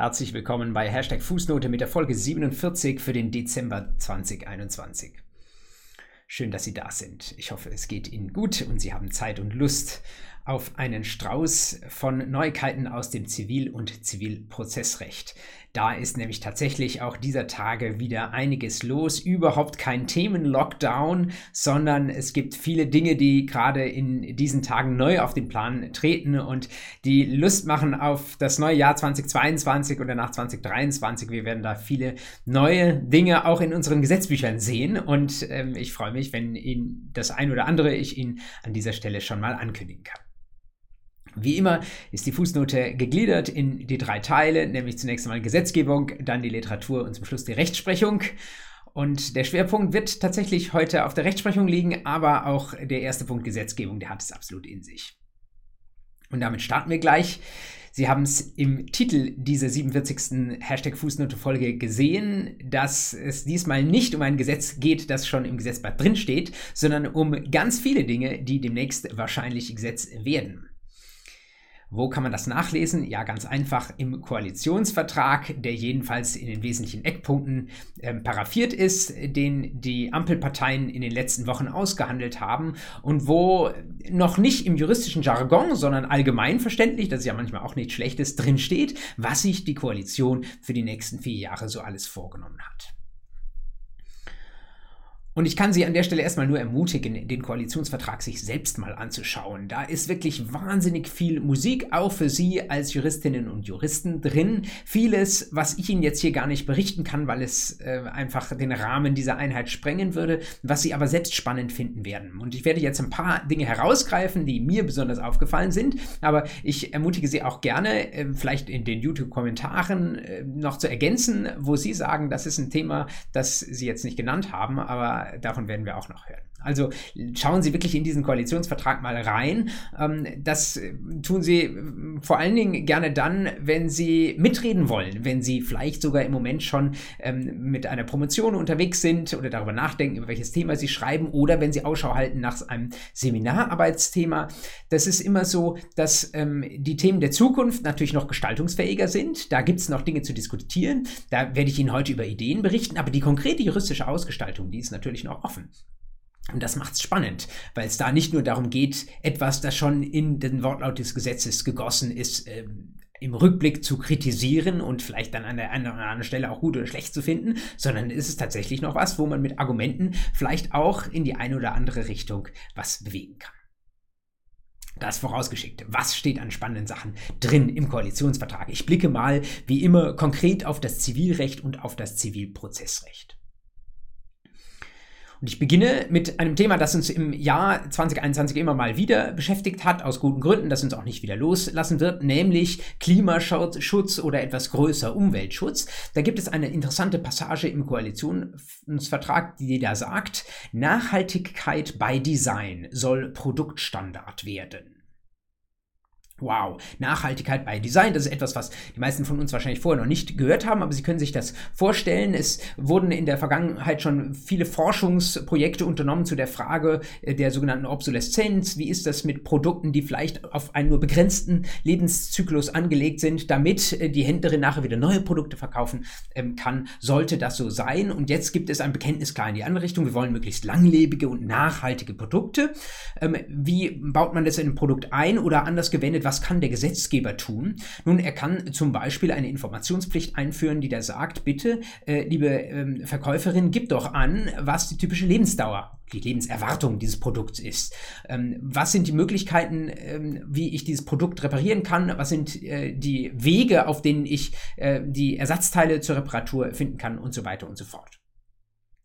Herzlich willkommen bei Hashtag Fußnote mit der Folge 47 für den Dezember 2021. Schön, dass Sie da sind. Ich hoffe, es geht Ihnen gut und Sie haben Zeit und Lust auf einen Strauß von Neuigkeiten aus dem Zivil- und Zivilprozessrecht. Da ist nämlich tatsächlich auch dieser Tage wieder einiges los. Überhaupt kein Themenlockdown, sondern es gibt viele Dinge, die gerade in diesen Tagen neu auf den Plan treten und die Lust machen auf das neue Jahr 2022 oder nach 2023. Wir werden da viele neue Dinge auch in unseren Gesetzbüchern sehen und ähm, ich freue mich, wenn Ihnen das ein oder andere ich Ihnen an dieser Stelle schon mal ankündigen kann. Wie immer ist die Fußnote gegliedert in die drei Teile, nämlich zunächst einmal Gesetzgebung, dann die Literatur und zum Schluss die Rechtsprechung. Und der Schwerpunkt wird tatsächlich heute auf der Rechtsprechung liegen, aber auch der erste Punkt Gesetzgebung, der hat es absolut in sich. Und damit starten wir gleich. Sie haben es im Titel dieser 47. Hashtag Fußnote-Folge gesehen, dass es diesmal nicht um ein Gesetz geht, das schon im Gesetzblatt drinsteht, sondern um ganz viele Dinge, die demnächst wahrscheinlich Gesetz werden. Wo kann man das nachlesen? Ja, ganz einfach im Koalitionsvertrag, der jedenfalls in den wesentlichen Eckpunkten äh, paraffiert ist, den die Ampelparteien in den letzten Wochen ausgehandelt haben und wo noch nicht im juristischen Jargon, sondern allgemein verständlich, das ist ja manchmal auch nichts Schlechtes, drinsteht, was sich die Koalition für die nächsten vier Jahre so alles vorgenommen hat. Und ich kann Sie an der Stelle erstmal nur ermutigen, den Koalitionsvertrag sich selbst mal anzuschauen. Da ist wirklich wahnsinnig viel Musik, auch für Sie als Juristinnen und Juristen drin. Vieles, was ich Ihnen jetzt hier gar nicht berichten kann, weil es äh, einfach den Rahmen dieser Einheit sprengen würde, was Sie aber selbst spannend finden werden. Und ich werde jetzt ein paar Dinge herausgreifen, die mir besonders aufgefallen sind. Aber ich ermutige Sie auch gerne, äh, vielleicht in den YouTube-Kommentaren äh, noch zu ergänzen, wo Sie sagen, das ist ein Thema, das Sie jetzt nicht genannt haben, aber davon werden wir auch noch hören. Also schauen Sie wirklich in diesen Koalitionsvertrag mal rein. Ähm, das äh, tun Sie äh, vor allen Dingen gerne dann, wenn Sie mitreden wollen, wenn Sie vielleicht sogar im Moment schon ähm, mit einer Promotion unterwegs sind oder darüber nachdenken, über welches Thema Sie schreiben oder wenn Sie Ausschau halten nach einem Seminararbeitsthema. Das ist immer so, dass ähm, die Themen der Zukunft natürlich noch gestaltungsfähiger sind. Da gibt es noch Dinge zu diskutieren. Da werde ich Ihnen heute über Ideen berichten, aber die konkrete juristische Ausgestaltung, die ist natürlich noch offen. Und das macht es spannend, weil es da nicht nur darum geht, etwas, das schon in den Wortlaut des Gesetzes gegossen ist, ähm, im Rückblick zu kritisieren und vielleicht dann an der einen oder anderen Stelle auch gut oder schlecht zu finden, sondern ist es tatsächlich noch was, wo man mit Argumenten vielleicht auch in die eine oder andere Richtung was bewegen kann. Das vorausgeschickt. Was steht an spannenden Sachen drin im Koalitionsvertrag? Ich blicke mal wie immer konkret auf das Zivilrecht und auf das Zivilprozessrecht. Und ich beginne mit einem Thema, das uns im Jahr 2021 immer mal wieder beschäftigt hat, aus guten Gründen, das uns auch nicht wieder loslassen wird, nämlich Klimaschutz oder etwas größer Umweltschutz. Da gibt es eine interessante Passage im Koalitionsvertrag, die da sagt, Nachhaltigkeit bei Design soll Produktstandard werden. Wow, Nachhaltigkeit bei Design, das ist etwas, was die meisten von uns wahrscheinlich vorher noch nicht gehört haben, aber Sie können sich das vorstellen. Es wurden in der Vergangenheit schon viele Forschungsprojekte unternommen zu der Frage äh, der sogenannten Obsoleszenz. Wie ist das mit Produkten, die vielleicht auf einen nur begrenzten Lebenszyklus angelegt sind, damit äh, die Händlerin nachher wieder neue Produkte verkaufen ähm, kann? Sollte das so sein? Und jetzt gibt es ein Bekenntnis klar in die andere Richtung. Wir wollen möglichst langlebige und nachhaltige Produkte. Ähm, wie baut man das in ein Produkt ein oder anders gewendet? Was kann der Gesetzgeber tun? Nun, er kann zum Beispiel eine Informationspflicht einführen, die da sagt, bitte, äh, liebe ähm, Verkäuferin, gib doch an, was die typische Lebensdauer die Lebenserwartung dieses Produkts ist. Ähm, was sind die Möglichkeiten, ähm, wie ich dieses Produkt reparieren kann? Was sind äh, die Wege, auf denen ich äh, die Ersatzteile zur Reparatur finden kann und so weiter und so fort.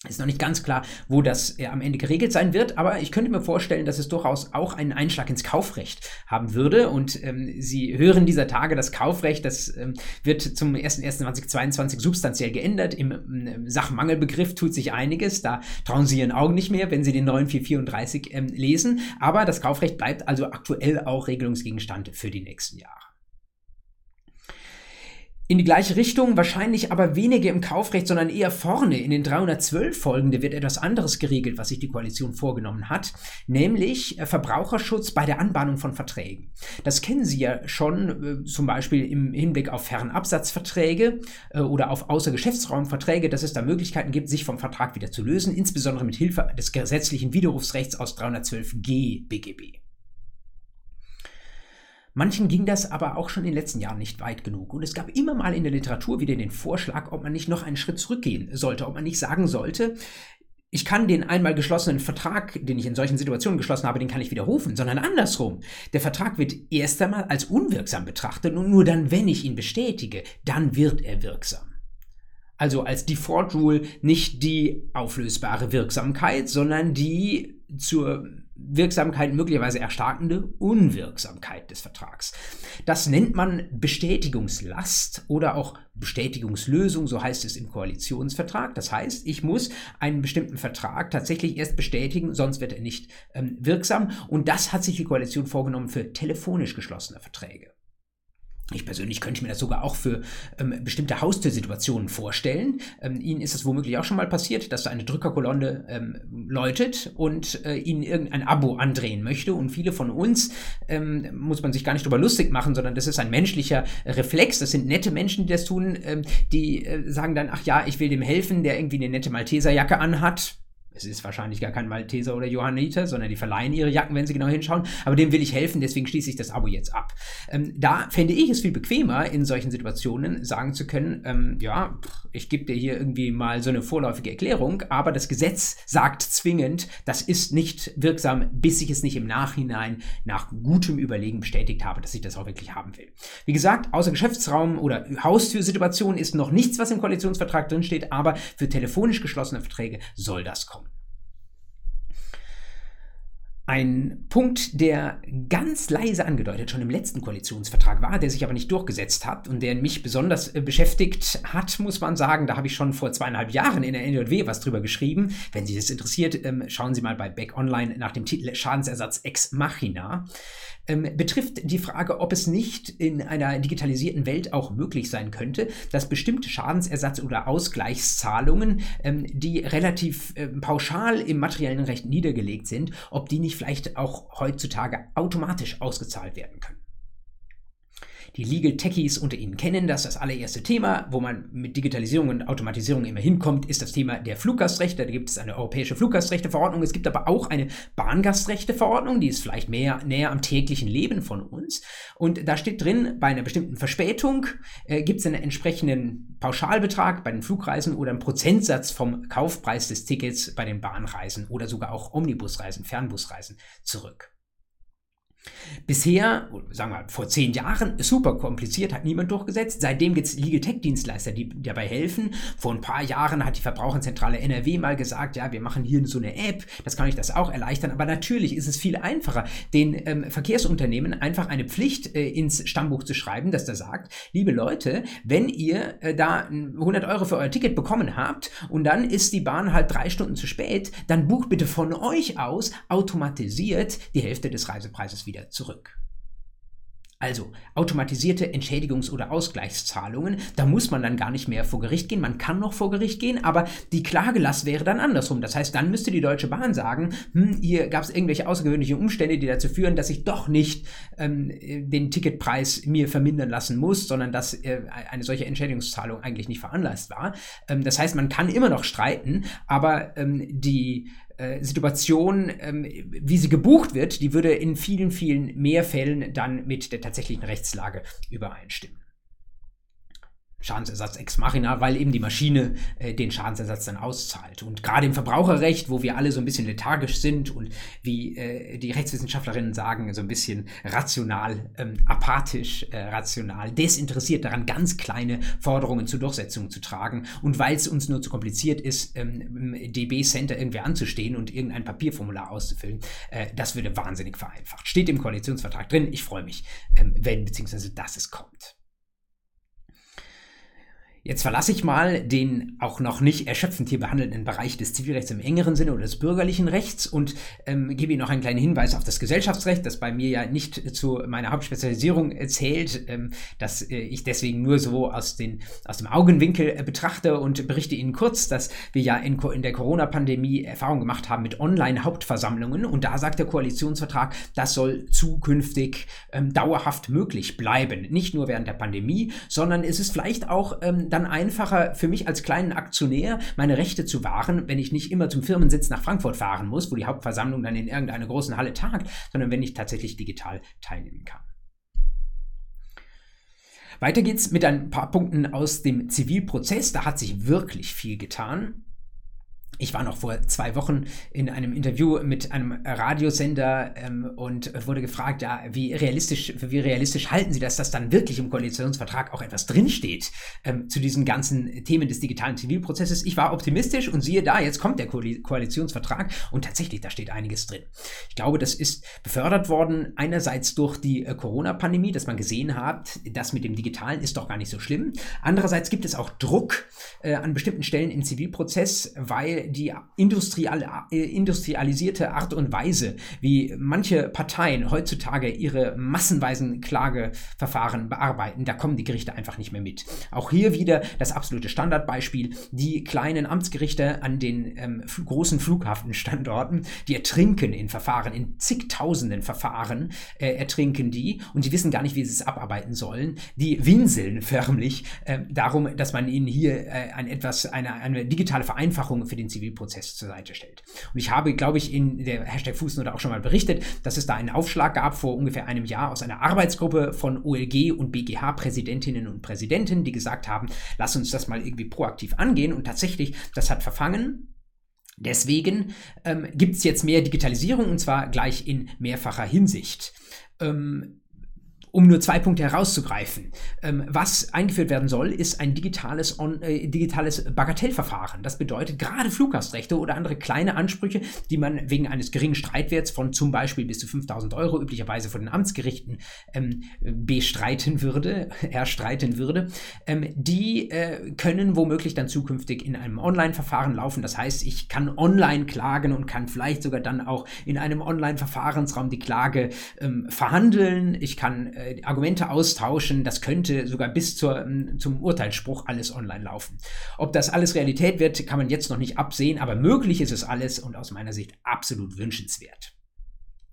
Ist noch nicht ganz klar, wo das äh, am Ende geregelt sein wird, aber ich könnte mir vorstellen, dass es durchaus auch einen Einschlag ins Kaufrecht haben würde. Und ähm, Sie hören dieser Tage, das Kaufrecht, das ähm, wird zum 01.01.2022 substanziell geändert. Im, im Sachmangelbegriff tut sich einiges. Da trauen Sie Ihren Augen nicht mehr, wenn Sie den 9434 ähm, lesen. Aber das Kaufrecht bleibt also aktuell auch Regelungsgegenstand für die nächsten Jahre. In die gleiche Richtung, wahrscheinlich aber weniger im Kaufrecht, sondern eher vorne in den 312 Folgen, da wird etwas anderes geregelt, was sich die Koalition vorgenommen hat, nämlich äh, Verbraucherschutz bei der Anbahnung von Verträgen. Das kennen Sie ja schon, äh, zum Beispiel im Hinblick auf Fernabsatzverträge äh, oder auf Außergeschäftsraumverträge, dass es da Möglichkeiten gibt, sich vom Vertrag wieder zu lösen, insbesondere mit Hilfe des gesetzlichen Widerrufsrechts aus 312g BGB. Manchen ging das aber auch schon in den letzten Jahren nicht weit genug. Und es gab immer mal in der Literatur wieder den Vorschlag, ob man nicht noch einen Schritt zurückgehen sollte, ob man nicht sagen sollte, ich kann den einmal geschlossenen Vertrag, den ich in solchen Situationen geschlossen habe, den kann ich widerrufen, sondern andersrum. Der Vertrag wird erst einmal als unwirksam betrachtet und nur dann, wenn ich ihn bestätige, dann wird er wirksam. Also als Default Rule nicht die auflösbare Wirksamkeit, sondern die zur Wirksamkeit möglicherweise erstarkende Unwirksamkeit des Vertrags. Das nennt man Bestätigungslast oder auch Bestätigungslösung, so heißt es im Koalitionsvertrag. Das heißt, ich muss einen bestimmten Vertrag tatsächlich erst bestätigen, sonst wird er nicht ähm, wirksam. Und das hat sich die Koalition vorgenommen für telefonisch geschlossene Verträge. Ich persönlich könnte mir das sogar auch für ähm, bestimmte Haustürsituationen vorstellen. Ähm, Ihnen ist es womöglich auch schon mal passiert, dass da eine Drückerkolonne ähm, läutet und äh, Ihnen irgendein Abo andrehen möchte. Und viele von uns ähm, muss man sich gar nicht drüber lustig machen, sondern das ist ein menschlicher Reflex. Das sind nette Menschen, die das tun, ähm, die äh, sagen dann, ach ja, ich will dem helfen, der irgendwie eine nette Malteserjacke anhat es ist wahrscheinlich gar kein Malteser oder Johanniter, sondern die verleihen ihre Jacken, wenn sie genau hinschauen. Aber dem will ich helfen, deswegen schließe ich das Abo jetzt ab. Ähm, da fände ich es viel bequemer, in solchen Situationen sagen zu können, ähm, ja, ich gebe dir hier irgendwie mal so eine vorläufige Erklärung, aber das Gesetz sagt zwingend, das ist nicht wirksam, bis ich es nicht im Nachhinein nach gutem Überlegen bestätigt habe, dass ich das auch wirklich haben will. Wie gesagt, außer Geschäftsraum oder Haustürsituation ist noch nichts, was im Koalitionsvertrag drinsteht, aber für telefonisch geschlossene Verträge soll das kommen. Ein Punkt, der ganz leise angedeutet schon im letzten Koalitionsvertrag war, der sich aber nicht durchgesetzt hat und der mich besonders äh, beschäftigt hat, muss man sagen. Da habe ich schon vor zweieinhalb Jahren in der NJW was drüber geschrieben. Wenn Sie das interessiert, ähm, schauen Sie mal bei Back Online nach dem Titel Schadensersatz Ex Machina ähm, betrifft die Frage, ob es nicht in einer digitalisierten Welt auch möglich sein könnte, dass bestimmte Schadensersatz- oder Ausgleichszahlungen, ähm, die relativ ähm, pauschal im materiellen Recht niedergelegt sind, ob die nicht vielleicht auch heutzutage automatisch ausgezahlt werden können. Die Legal Techies unter Ihnen kennen das. Das allererste Thema, wo man mit Digitalisierung und Automatisierung immer hinkommt, ist das Thema der Fluggastrechte. Da gibt es eine europäische Fluggastrechteverordnung. Es gibt aber auch eine Bahngastrechteverordnung, die ist vielleicht mehr näher am täglichen Leben von uns. Und da steht drin, bei einer bestimmten Verspätung äh, gibt es einen entsprechenden Pauschalbetrag bei den Flugreisen oder einen Prozentsatz vom Kaufpreis des Tickets bei den Bahnreisen oder sogar auch Omnibusreisen, Fernbusreisen zurück. Bisher, sagen wir vor zehn Jahren, super kompliziert, hat niemand durchgesetzt. Seitdem gibt es Legal Tech Dienstleister, die dabei helfen. Vor ein paar Jahren hat die Verbraucherzentrale NRW mal gesagt, ja, wir machen hier so eine App, das kann euch das auch erleichtern. Aber natürlich ist es viel einfacher, den ähm, Verkehrsunternehmen einfach eine Pflicht äh, ins Stammbuch zu schreiben, dass da sagt, liebe Leute, wenn ihr äh, da 100 Euro für euer Ticket bekommen habt und dann ist die Bahn halt drei Stunden zu spät, dann bucht bitte von euch aus automatisiert die Hälfte des Reisepreises wieder wieder zurück. Also automatisierte Entschädigungs- oder Ausgleichszahlungen, da muss man dann gar nicht mehr vor Gericht gehen. Man kann noch vor Gericht gehen, aber die Klagelast wäre dann andersrum. Das heißt, dann müsste die Deutsche Bahn sagen, hm, hier gab es irgendwelche außergewöhnlichen Umstände, die dazu führen, dass ich doch nicht ähm, den Ticketpreis mir vermindern lassen muss, sondern dass äh, eine solche Entschädigungszahlung eigentlich nicht veranlasst war. Ähm, das heißt, man kann immer noch streiten, aber ähm, die Situation, ähm, wie sie gebucht wird, die würde in vielen, vielen mehr Fällen dann mit der tatsächlichen Rechtslage übereinstimmen. Schadensersatz ex machina, weil eben die Maschine äh, den Schadensersatz dann auszahlt. Und gerade im Verbraucherrecht, wo wir alle so ein bisschen lethargisch sind und wie äh, die Rechtswissenschaftlerinnen sagen, so ein bisschen rational, ähm, apathisch, äh, rational, desinteressiert daran, ganz kleine Forderungen zur Durchsetzung zu tragen. Und weil es uns nur zu kompliziert ist, ähm, im DB-Center irgendwie anzustehen und irgendein Papierformular auszufüllen, äh, das würde wahnsinnig vereinfacht. Steht im Koalitionsvertrag drin. Ich freue mich, ähm, wenn, beziehungsweise dass es kommt. Jetzt verlasse ich mal den auch noch nicht erschöpfend hier behandelten Bereich des Zivilrechts im engeren Sinne oder des bürgerlichen Rechts und ähm, gebe Ihnen noch einen kleinen Hinweis auf das Gesellschaftsrecht, das bei mir ja nicht zu meiner Hauptspezialisierung zählt, ähm, dass äh, ich deswegen nur so aus, den, aus dem Augenwinkel äh, betrachte und berichte Ihnen kurz, dass wir ja in, in der Corona-Pandemie Erfahrung gemacht haben mit Online-Hauptversammlungen und da sagt der Koalitionsvertrag, das soll zukünftig ähm, dauerhaft möglich bleiben. Nicht nur während der Pandemie, sondern es ist vielleicht auch ähm, dann einfacher für mich als kleinen Aktionär, meine Rechte zu wahren, wenn ich nicht immer zum Firmensitz nach Frankfurt fahren muss, wo die Hauptversammlung dann in irgendeiner großen Halle tagt, sondern wenn ich tatsächlich digital teilnehmen kann. Weiter geht's mit ein paar Punkten aus dem Zivilprozess. Da hat sich wirklich viel getan. Ich war noch vor zwei Wochen in einem Interview mit einem Radiosender ähm, und wurde gefragt, ja, wie realistisch, wie realistisch halten Sie das, dass dann wirklich im Koalitionsvertrag auch etwas drinsteht ähm, zu diesen ganzen Themen des digitalen Zivilprozesses? Ich war optimistisch und siehe da, jetzt kommt der Ko Koalitionsvertrag und tatsächlich, da steht einiges drin. Ich glaube, das ist befördert worden einerseits durch die äh, Corona-Pandemie, dass man gesehen hat, das mit dem Digitalen ist doch gar nicht so schlimm. Andererseits gibt es auch Druck äh, an bestimmten Stellen im Zivilprozess, weil die industrial, äh, industrialisierte Art und Weise, wie manche Parteien heutzutage ihre massenweisen Klageverfahren bearbeiten, da kommen die Gerichte einfach nicht mehr mit. Auch hier wieder das absolute Standardbeispiel, die kleinen Amtsgerichte an den ähm, großen Flughafenstandorten, die ertrinken in Verfahren, in zigtausenden Verfahren äh, ertrinken die und die wissen gar nicht, wie sie es abarbeiten sollen. Die winseln förmlich äh, darum, dass man ihnen hier äh, ein etwas, eine, eine digitale Vereinfachung für den Zivilprozess zur Seite stellt. Und ich habe, glaube ich, in der Hashtag Fußnote auch schon mal berichtet, dass es da einen Aufschlag gab vor ungefähr einem Jahr aus einer Arbeitsgruppe von OLG und BGH-Präsidentinnen und Präsidenten, die gesagt haben, lass uns das mal irgendwie proaktiv angehen. Und tatsächlich, das hat verfangen. Deswegen ähm, gibt es jetzt mehr Digitalisierung und zwar gleich in mehrfacher Hinsicht. Ähm, um nur zwei Punkte herauszugreifen. Ähm, was eingeführt werden soll, ist ein digitales, on, äh, digitales Bagatellverfahren. Das bedeutet gerade Fluggastrechte oder andere kleine Ansprüche, die man wegen eines geringen Streitwerts von zum Beispiel bis zu 5000 Euro üblicherweise von den Amtsgerichten ähm, bestreiten würde, erstreiten würde, ähm, die äh, können womöglich dann zukünftig in einem Online-Verfahren laufen. Das heißt, ich kann online klagen und kann vielleicht sogar dann auch in einem Online-Verfahrensraum die Klage ähm, verhandeln. Ich kann äh, äh, Argumente austauschen. Das könnte sogar bis zur, ähm, zum Urteilsspruch alles online laufen. Ob das alles Realität wird, kann man jetzt noch nicht absehen, aber möglich ist es alles und aus meiner Sicht absolut wünschenswert.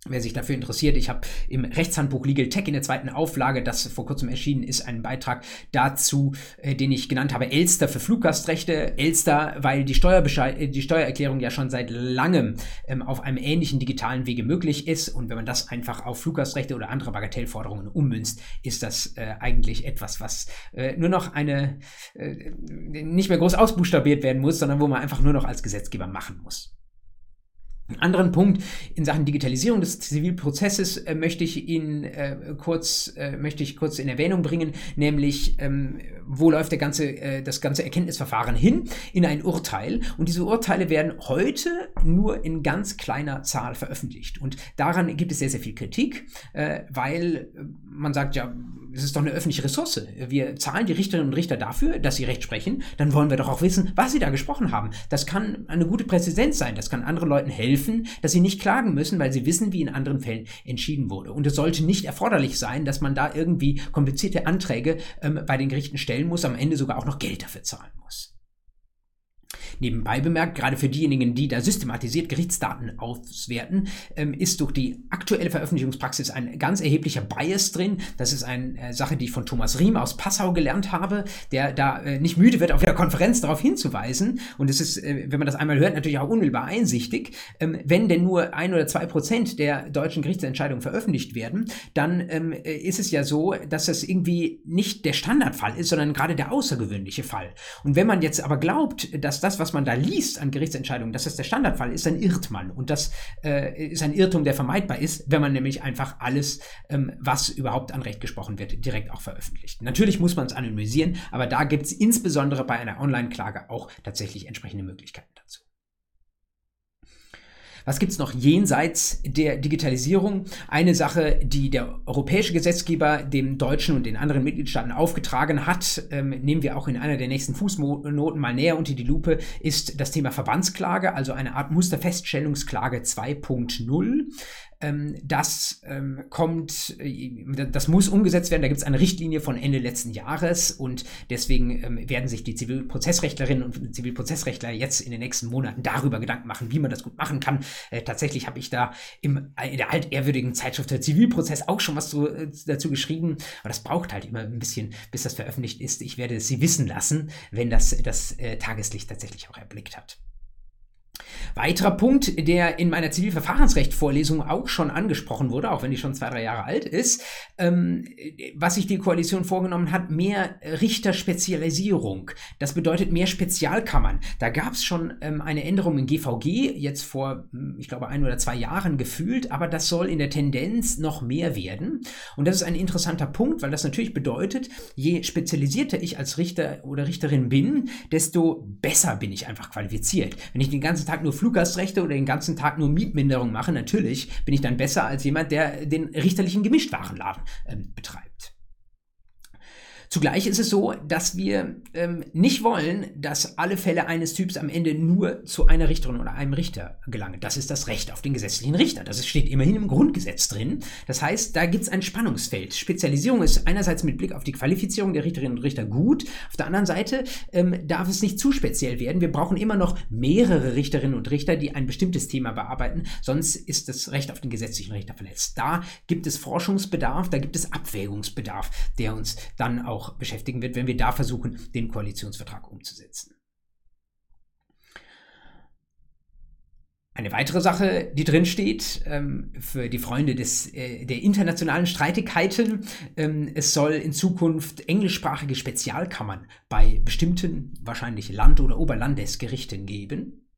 Wer sich dafür interessiert, ich habe im Rechtshandbuch Legal Tech in der zweiten Auflage, das vor kurzem erschienen ist, einen Beitrag dazu, äh, den ich genannt habe, Elster für Fluggastrechte. Elster, weil die, äh, die Steuererklärung ja schon seit langem ähm, auf einem ähnlichen digitalen Wege möglich ist. Und wenn man das einfach auf Fluggastrechte oder andere Bagatellforderungen ummünzt, ist das äh, eigentlich etwas, was äh, nur noch eine, äh, nicht mehr groß ausbuchstabiert werden muss, sondern wo man einfach nur noch als Gesetzgeber machen muss. Einen anderen Punkt in Sachen Digitalisierung des Zivilprozesses äh, möchte ich Ihnen äh, kurz äh, möchte ich kurz in Erwähnung bringen, nämlich ähm, wo läuft der ganze äh, das ganze Erkenntnisverfahren hin? In ein Urteil. Und diese Urteile werden heute nur in ganz kleiner Zahl veröffentlicht. Und daran gibt es sehr sehr viel Kritik, äh, weil äh, man sagt ja es ist doch eine öffentliche Ressource. Wir zahlen die Richterinnen und Richter dafür, dass sie Recht sprechen. Dann wollen wir doch auch wissen, was sie da gesprochen haben. Das kann eine gute Präzedenz sein. Das kann anderen Leuten helfen, dass sie nicht klagen müssen, weil sie wissen, wie in anderen Fällen entschieden wurde. Und es sollte nicht erforderlich sein, dass man da irgendwie komplizierte Anträge ähm, bei den Gerichten stellen muss, am Ende sogar auch noch Geld dafür zahlen muss. Nebenbei bemerkt, gerade für diejenigen, die da systematisiert Gerichtsdaten auswerten, ähm, ist durch die aktuelle Veröffentlichungspraxis ein ganz erheblicher Bias drin. Das ist eine äh, Sache, die ich von Thomas Riem aus Passau gelernt habe, der da äh, nicht müde wird, auf der Konferenz darauf hinzuweisen. Und es ist, äh, wenn man das einmal hört, natürlich auch unmittelbar einsichtig. Ähm, wenn denn nur ein oder zwei Prozent der deutschen Gerichtsentscheidungen veröffentlicht werden, dann ähm, äh, ist es ja so, dass das irgendwie nicht der Standardfall ist, sondern gerade der außergewöhnliche Fall. Und wenn man jetzt aber glaubt, dass das, was man da liest an Gerichtsentscheidungen, dass das der Standardfall ist, dann irrt man. Und das äh, ist ein Irrtum, der vermeidbar ist, wenn man nämlich einfach alles, ähm, was überhaupt an Recht gesprochen wird, direkt auch veröffentlicht. Natürlich muss man es anonymisieren, aber da gibt es insbesondere bei einer Online-Klage auch tatsächlich entsprechende Möglichkeiten dazu. Was gibt es noch jenseits der Digitalisierung? Eine Sache, die der europäische Gesetzgeber dem deutschen und den anderen Mitgliedstaaten aufgetragen hat, ähm, nehmen wir auch in einer der nächsten Fußnoten mal näher unter die Lupe, ist das Thema Verbandsklage, also eine Art Musterfeststellungsklage 2.0. Ähm, das ähm, kommt, äh, das muss umgesetzt werden. Da gibt es eine Richtlinie von Ende letzten Jahres und deswegen ähm, werden sich die Zivilprozessrechtlerinnen und Zivilprozessrechtler jetzt in den nächsten Monaten darüber Gedanken machen, wie man das gut machen kann. Äh, tatsächlich habe ich da im, in der altehrwürdigen Zeitschrift der Zivilprozess auch schon was zu, äh, dazu geschrieben, aber das braucht halt immer ein bisschen, bis das veröffentlicht ist. Ich werde es Sie wissen lassen, wenn das das äh, Tageslicht tatsächlich auch erblickt hat. Weiterer Punkt, der in meiner Zivilverfahrensrecht-Vorlesung auch schon angesprochen wurde, auch wenn die schon zwei, drei Jahre alt ist, ähm, was sich die Koalition vorgenommen hat, mehr Richterspezialisierung. Das bedeutet mehr Spezialkammern. Da gab es schon ähm, eine Änderung im GVG, jetzt vor, hm, ich glaube, ein oder zwei Jahren gefühlt, aber das soll in der Tendenz noch mehr werden. Und das ist ein interessanter Punkt, weil das natürlich bedeutet, je spezialisierter ich als Richter oder Richterin bin, desto besser bin ich einfach qualifiziert. Wenn ich den ganzen Tag nur Fluggastrechte oder den ganzen Tag nur Mietminderung mache, natürlich bin ich dann besser als jemand, der den richterlichen Gemischtwarenladen ähm, betreibt. Zugleich ist es so, dass wir ähm, nicht wollen, dass alle Fälle eines Typs am Ende nur zu einer Richterin oder einem Richter gelangen. Das ist das Recht auf den gesetzlichen Richter. Das steht immerhin im Grundgesetz drin. Das heißt, da gibt es ein Spannungsfeld. Spezialisierung ist einerseits mit Blick auf die Qualifizierung der Richterinnen und Richter gut. Auf der anderen Seite ähm, darf es nicht zu speziell werden. Wir brauchen immer noch mehrere Richterinnen und Richter, die ein bestimmtes Thema bearbeiten. Sonst ist das Recht auf den gesetzlichen Richter verletzt. Da gibt es Forschungsbedarf, da gibt es Abwägungsbedarf, der uns dann auch auch beschäftigen wird, wenn wir da versuchen, den Koalitionsvertrag umzusetzen. Eine weitere Sache, die drin steht, ähm, für die Freunde des, äh, der internationalen Streitigkeiten, ähm, es soll in Zukunft englischsprachige Spezialkammern bei bestimmten, wahrscheinlich Land- oder Oberlandesgerichten geben.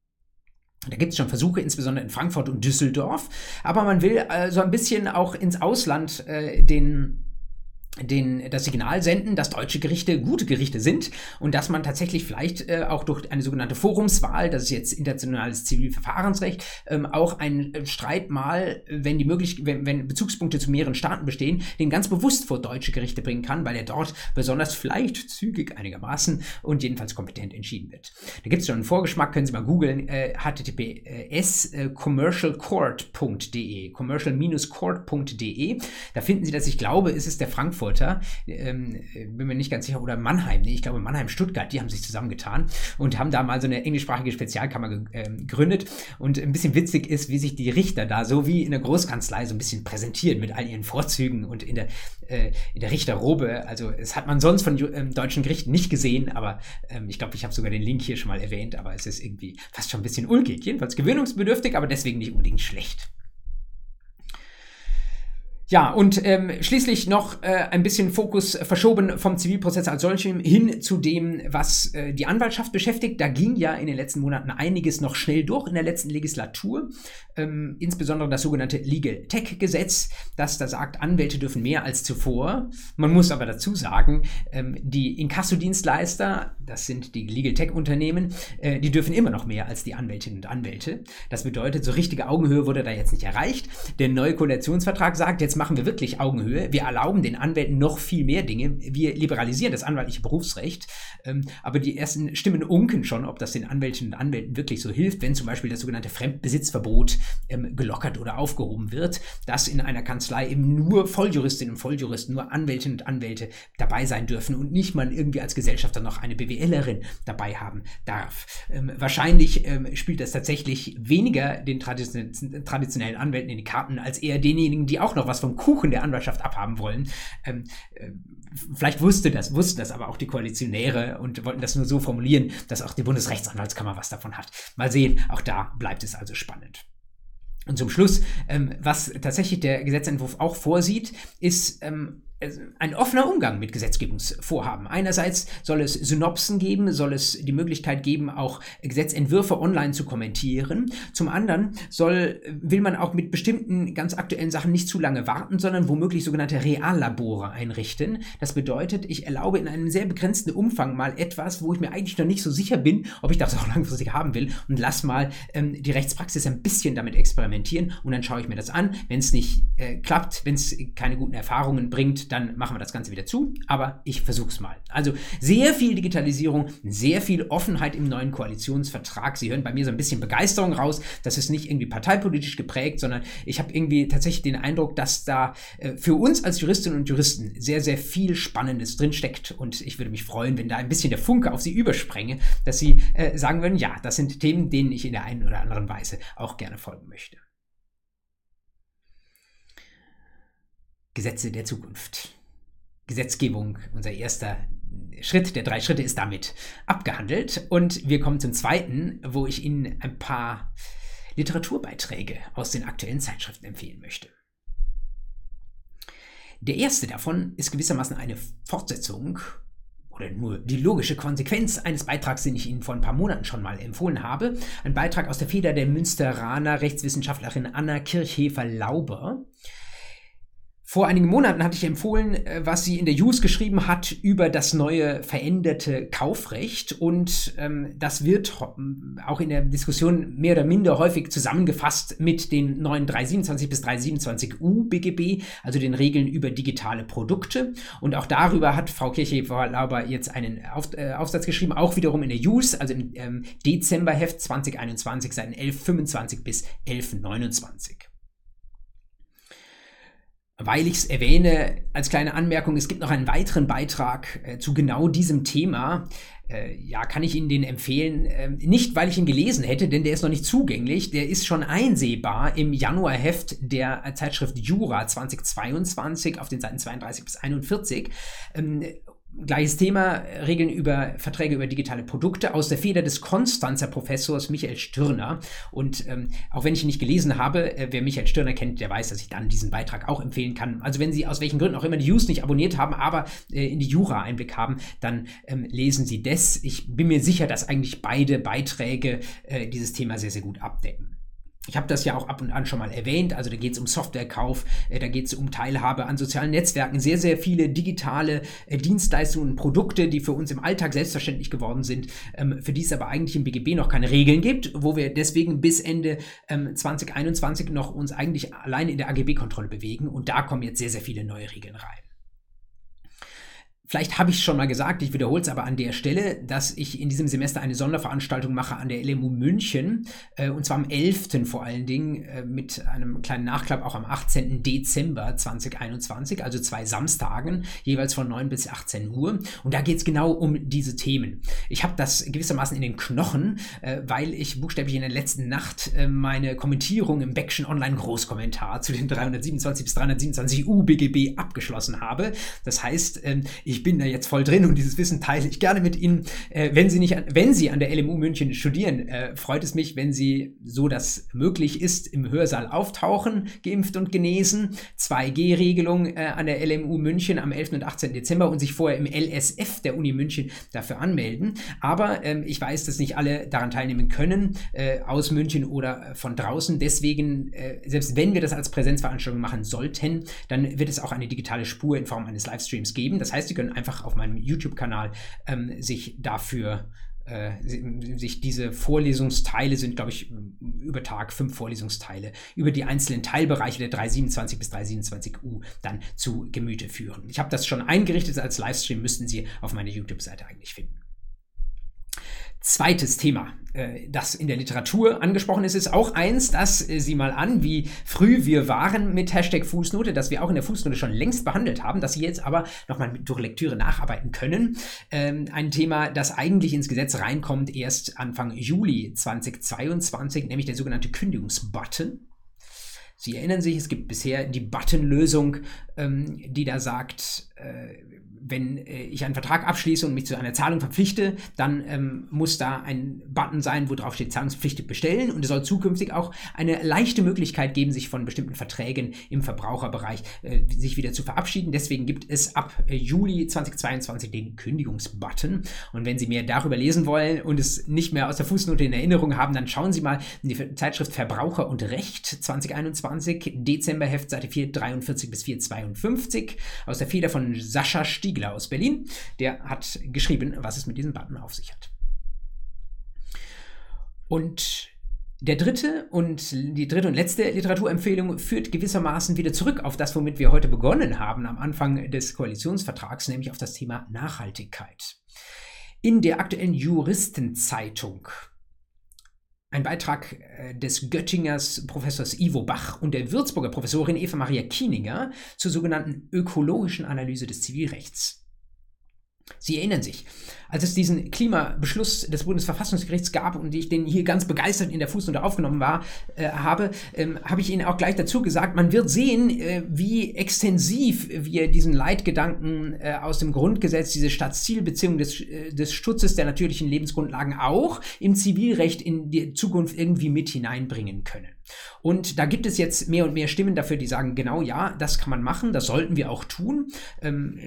Da gibt es schon Versuche, insbesondere in Frankfurt und Düsseldorf, aber man will äh, so ein bisschen auch ins Ausland äh, den den, das Signal senden, dass deutsche Gerichte gute Gerichte sind und dass man tatsächlich vielleicht äh, auch durch eine sogenannte Forumswahl, das ist jetzt internationales Zivilverfahrensrecht, ähm, auch einen äh, Streit mal, wenn die möglich, wenn, wenn Bezugspunkte zu mehreren Staaten bestehen, den ganz bewusst vor deutsche Gerichte bringen kann, weil er dort besonders vielleicht zügig einigermaßen und jedenfalls kompetent entschieden wird. Da gibt es schon einen Vorgeschmack, können Sie mal googeln, äh, https äh, commercialcourt.de, commercial-court.de. Da finden Sie das, ich glaube, ist es der Frankfurt Frankfurter, ähm, bin mir nicht ganz sicher, oder Mannheim, nee, ich glaube Mannheim, Stuttgart, die haben sich zusammengetan und haben da mal so eine englischsprachige Spezialkammer ge äh, gegründet. Und ein bisschen witzig ist, wie sich die Richter da so wie in der Großkanzlei so ein bisschen präsentieren mit all ihren Vorzügen und in der, äh, in der Richterrobe. Also, es hat man sonst von ähm, deutschen Gerichten nicht gesehen, aber ähm, ich glaube, ich habe sogar den Link hier schon mal erwähnt, aber es ist irgendwie fast schon ein bisschen ulkig. Jedenfalls gewöhnungsbedürftig, aber deswegen nicht unbedingt schlecht. Ja, und ähm, schließlich noch äh, ein bisschen Fokus verschoben vom Zivilprozess als solchem hin zu dem, was äh, die Anwaltschaft beschäftigt. Da ging ja in den letzten Monaten einiges noch schnell durch in der letzten Legislatur. Ähm, insbesondere das sogenannte Legal Tech Gesetz, das da sagt, Anwälte dürfen mehr als zuvor. Man muss aber dazu sagen, ähm, die Inkassodienstleister, das sind die Legal Tech Unternehmen, äh, die dürfen immer noch mehr als die Anwältinnen und Anwälte. Das bedeutet, so richtige Augenhöhe wurde da jetzt nicht erreicht. Der neue Koalitionsvertrag sagt, jetzt jetzt machen wir wirklich Augenhöhe. Wir erlauben den Anwälten noch viel mehr Dinge. Wir liberalisieren das anwaltliche Berufsrecht. Ähm, aber die ersten Stimmen unken schon, ob das den Anwältinnen und Anwälten wirklich so hilft, wenn zum Beispiel das sogenannte Fremdbesitzverbot ähm, gelockert oder aufgehoben wird, dass in einer Kanzlei eben nur Volljuristinnen und Volljuristen, nur Anwältinnen und Anwälte dabei sein dürfen und nicht mal irgendwie als Gesellschafter noch eine BWLerin dabei haben darf. Ähm, wahrscheinlich ähm, spielt das tatsächlich weniger den traditionellen Anwälten in die Karten als eher denjenigen, die auch noch was vom Kuchen der Anwaltschaft abhaben wollen. Ähm, äh, vielleicht wusste das, wussten das aber auch die Koalitionäre und wollten das nur so formulieren, dass auch die Bundesrechtsanwaltskammer was davon hat. Mal sehen, auch da bleibt es also spannend. Und zum Schluss, ähm, was tatsächlich der Gesetzentwurf auch vorsieht, ist ähm, ein offener Umgang mit Gesetzgebungsvorhaben. Einerseits soll es Synopsen geben, soll es die Möglichkeit geben, auch Gesetzentwürfe online zu kommentieren. Zum anderen soll, will man auch mit bestimmten ganz aktuellen Sachen nicht zu lange warten, sondern womöglich sogenannte Reallabore einrichten. Das bedeutet, ich erlaube in einem sehr begrenzten Umfang mal etwas, wo ich mir eigentlich noch nicht so sicher bin, ob ich das auch langfristig haben will und lass mal ähm, die Rechtspraxis ein bisschen damit experimentieren und dann schaue ich mir das an. Wenn es nicht äh, klappt, wenn es keine guten Erfahrungen bringt, dann machen wir das Ganze wieder zu, aber ich versuche es mal. Also sehr viel Digitalisierung, sehr viel Offenheit im neuen Koalitionsvertrag. Sie hören bei mir so ein bisschen Begeisterung raus. Das ist nicht irgendwie parteipolitisch geprägt, sondern ich habe irgendwie tatsächlich den Eindruck, dass da äh, für uns als Juristinnen und Juristen sehr, sehr viel Spannendes drinsteckt und ich würde mich freuen, wenn da ein bisschen der Funke auf Sie übersprenge, dass Sie äh, sagen würden, ja, das sind Themen, denen ich in der einen oder anderen Weise auch gerne folgen möchte. Gesetze der Zukunft. Gesetzgebung, unser erster Schritt der drei Schritte ist damit abgehandelt. Und wir kommen zum zweiten, wo ich Ihnen ein paar Literaturbeiträge aus den aktuellen Zeitschriften empfehlen möchte. Der erste davon ist gewissermaßen eine Fortsetzung oder nur die logische Konsequenz eines Beitrags, den ich Ihnen vor ein paar Monaten schon mal empfohlen habe. Ein Beitrag aus der Feder der Münsteraner Rechtswissenschaftlerin Anna Kirchhefer-Lauber. Vor einigen Monaten hatte ich empfohlen, äh, was sie in der Use geschrieben hat über das neue veränderte Kaufrecht. Und ähm, das wird auch in der Diskussion mehr oder minder häufig zusammengefasst mit den neuen 327 bis 327u BGB, also den Regeln über digitale Produkte. Und auch darüber hat Frau Kirche-Lauber jetzt einen Auf, äh, Aufsatz geschrieben, auch wiederum in der Use, also im ähm, Dezemberheft 2021, Seiten 1125 bis 1129 weil ich es erwähne, als kleine Anmerkung, es gibt noch einen weiteren Beitrag äh, zu genau diesem Thema. Äh, ja, kann ich Ihnen den empfehlen. Äh, nicht, weil ich ihn gelesen hätte, denn der ist noch nicht zugänglich. Der ist schon einsehbar im Januarheft der Zeitschrift Jura 2022 auf den Seiten 32 bis 41. Ähm, Gleiches Thema, Regeln über Verträge über digitale Produkte aus der Feder des Konstanzer Professors Michael Stirner. Und ähm, auch wenn ich ihn nicht gelesen habe, äh, wer Michael Stirner kennt, der weiß, dass ich dann diesen Beitrag auch empfehlen kann. Also wenn Sie aus welchen Gründen auch immer die News nicht abonniert haben, aber äh, in die Jura Einblick haben, dann ähm, lesen Sie das. Ich bin mir sicher, dass eigentlich beide Beiträge äh, dieses Thema sehr, sehr gut abdecken. Ich habe das ja auch ab und an schon mal erwähnt. Also da geht es um Softwarekauf, äh, da geht es um Teilhabe an sozialen Netzwerken, sehr, sehr viele digitale äh, Dienstleistungen und Produkte, die für uns im Alltag selbstverständlich geworden sind, ähm, für die es aber eigentlich im BGB noch keine Regeln gibt, wo wir deswegen bis Ende ähm, 2021 noch uns eigentlich allein in der AGB-Kontrolle bewegen. Und da kommen jetzt sehr, sehr viele neue Regeln rein. Vielleicht habe ich es schon mal gesagt, ich wiederhole es aber an der Stelle, dass ich in diesem Semester eine Sonderveranstaltung mache an der LMU München, äh, und zwar am 11. vor allen Dingen, äh, mit einem kleinen Nachklapp auch am 18. Dezember 2021, also zwei Samstagen, jeweils von 9 bis 18 Uhr. Und da geht es genau um diese Themen. Ich habe das gewissermaßen in den Knochen, äh, weil ich buchstäblich in der letzten Nacht äh, meine Kommentierung im Beckschen Online Großkommentar zu den 327 bis 327 UBGB abgeschlossen habe. Das heißt, ähm, ich ich bin da jetzt voll drin und dieses Wissen teile ich gerne mit Ihnen. Äh, wenn Sie nicht, an, wenn Sie an der LMU München studieren, äh, freut es mich, wenn Sie, so das möglich ist, im Hörsaal auftauchen, geimpft und genesen. 2G-Regelung äh, an der LMU München am 11. und 18. Dezember und sich vorher im LSF der Uni München dafür anmelden. Aber ähm, ich weiß, dass nicht alle daran teilnehmen können, äh, aus München oder äh, von draußen. Deswegen, äh, selbst wenn wir das als Präsenzveranstaltung machen sollten, dann wird es auch eine digitale Spur in Form eines Livestreams geben. Das heißt, Sie können können einfach auf meinem YouTube-Kanal ähm, sich dafür äh, sich diese Vorlesungsteile sind, glaube ich, über Tag fünf Vorlesungsteile über die einzelnen Teilbereiche der 327 bis 327U dann zu Gemüte führen. Ich habe das schon eingerichtet als Livestream, müssten Sie auf meiner YouTube-Seite eigentlich finden. Zweites Thema, äh, das in der Literatur angesprochen ist, ist auch eins, das äh, Sie mal an, wie früh wir waren mit Hashtag Fußnote, das wir auch in der Fußnote schon längst behandelt haben, dass Sie jetzt aber nochmal durch Lektüre nacharbeiten können. Ähm, ein Thema, das eigentlich ins Gesetz reinkommt erst Anfang Juli 2022, nämlich der sogenannte Kündigungsbutton. Sie erinnern sich, es gibt bisher die Button-Lösung, ähm, die da sagt, äh, wenn äh, ich einen Vertrag abschließe und mich zu einer Zahlung verpflichte, dann ähm, muss da ein Button sein, wo drauf steht zahlungspflichtig bestellen. Und es soll zukünftig auch eine leichte Möglichkeit geben, sich von bestimmten Verträgen im Verbraucherbereich äh, sich wieder zu verabschieden. Deswegen gibt es ab äh, Juli 2022 den Kündigungsbutton. Und wenn Sie mehr darüber lesen wollen und es nicht mehr aus der Fußnote in Erinnerung haben, dann schauen Sie mal in die Zeitschrift Verbraucher und Recht 2021, Dezemberheft, Seite 443 bis 452 aus der Feder von Sascha Stiegler aus Berlin. Der hat geschrieben, was es mit diesem Button auf sich hat. Und der dritte und die dritte und letzte Literaturempfehlung führt gewissermaßen wieder zurück auf das, womit wir heute begonnen haben am Anfang des Koalitionsvertrags, nämlich auf das Thema Nachhaltigkeit. In der aktuellen Juristenzeitung ein Beitrag äh, des Göttingers Professors Ivo Bach und der Würzburger Professorin Eva Maria Kieninger zur sogenannten ökologischen Analyse des Zivilrechts. Sie erinnern sich, als es diesen Klimabeschluss des Bundesverfassungsgerichts gab und ich den hier ganz begeistert in der Fußnote aufgenommen war, äh, habe, ähm, habe ich Ihnen auch gleich dazu gesagt, man wird sehen, äh, wie extensiv wir diesen Leitgedanken äh, aus dem Grundgesetz, diese Staatszielbeziehung des, äh, des Schutzes der natürlichen Lebensgrundlagen auch im Zivilrecht in die Zukunft irgendwie mit hineinbringen können. Und da gibt es jetzt mehr und mehr Stimmen dafür, die sagen, genau ja, das kann man machen, das sollten wir auch tun. Ähm,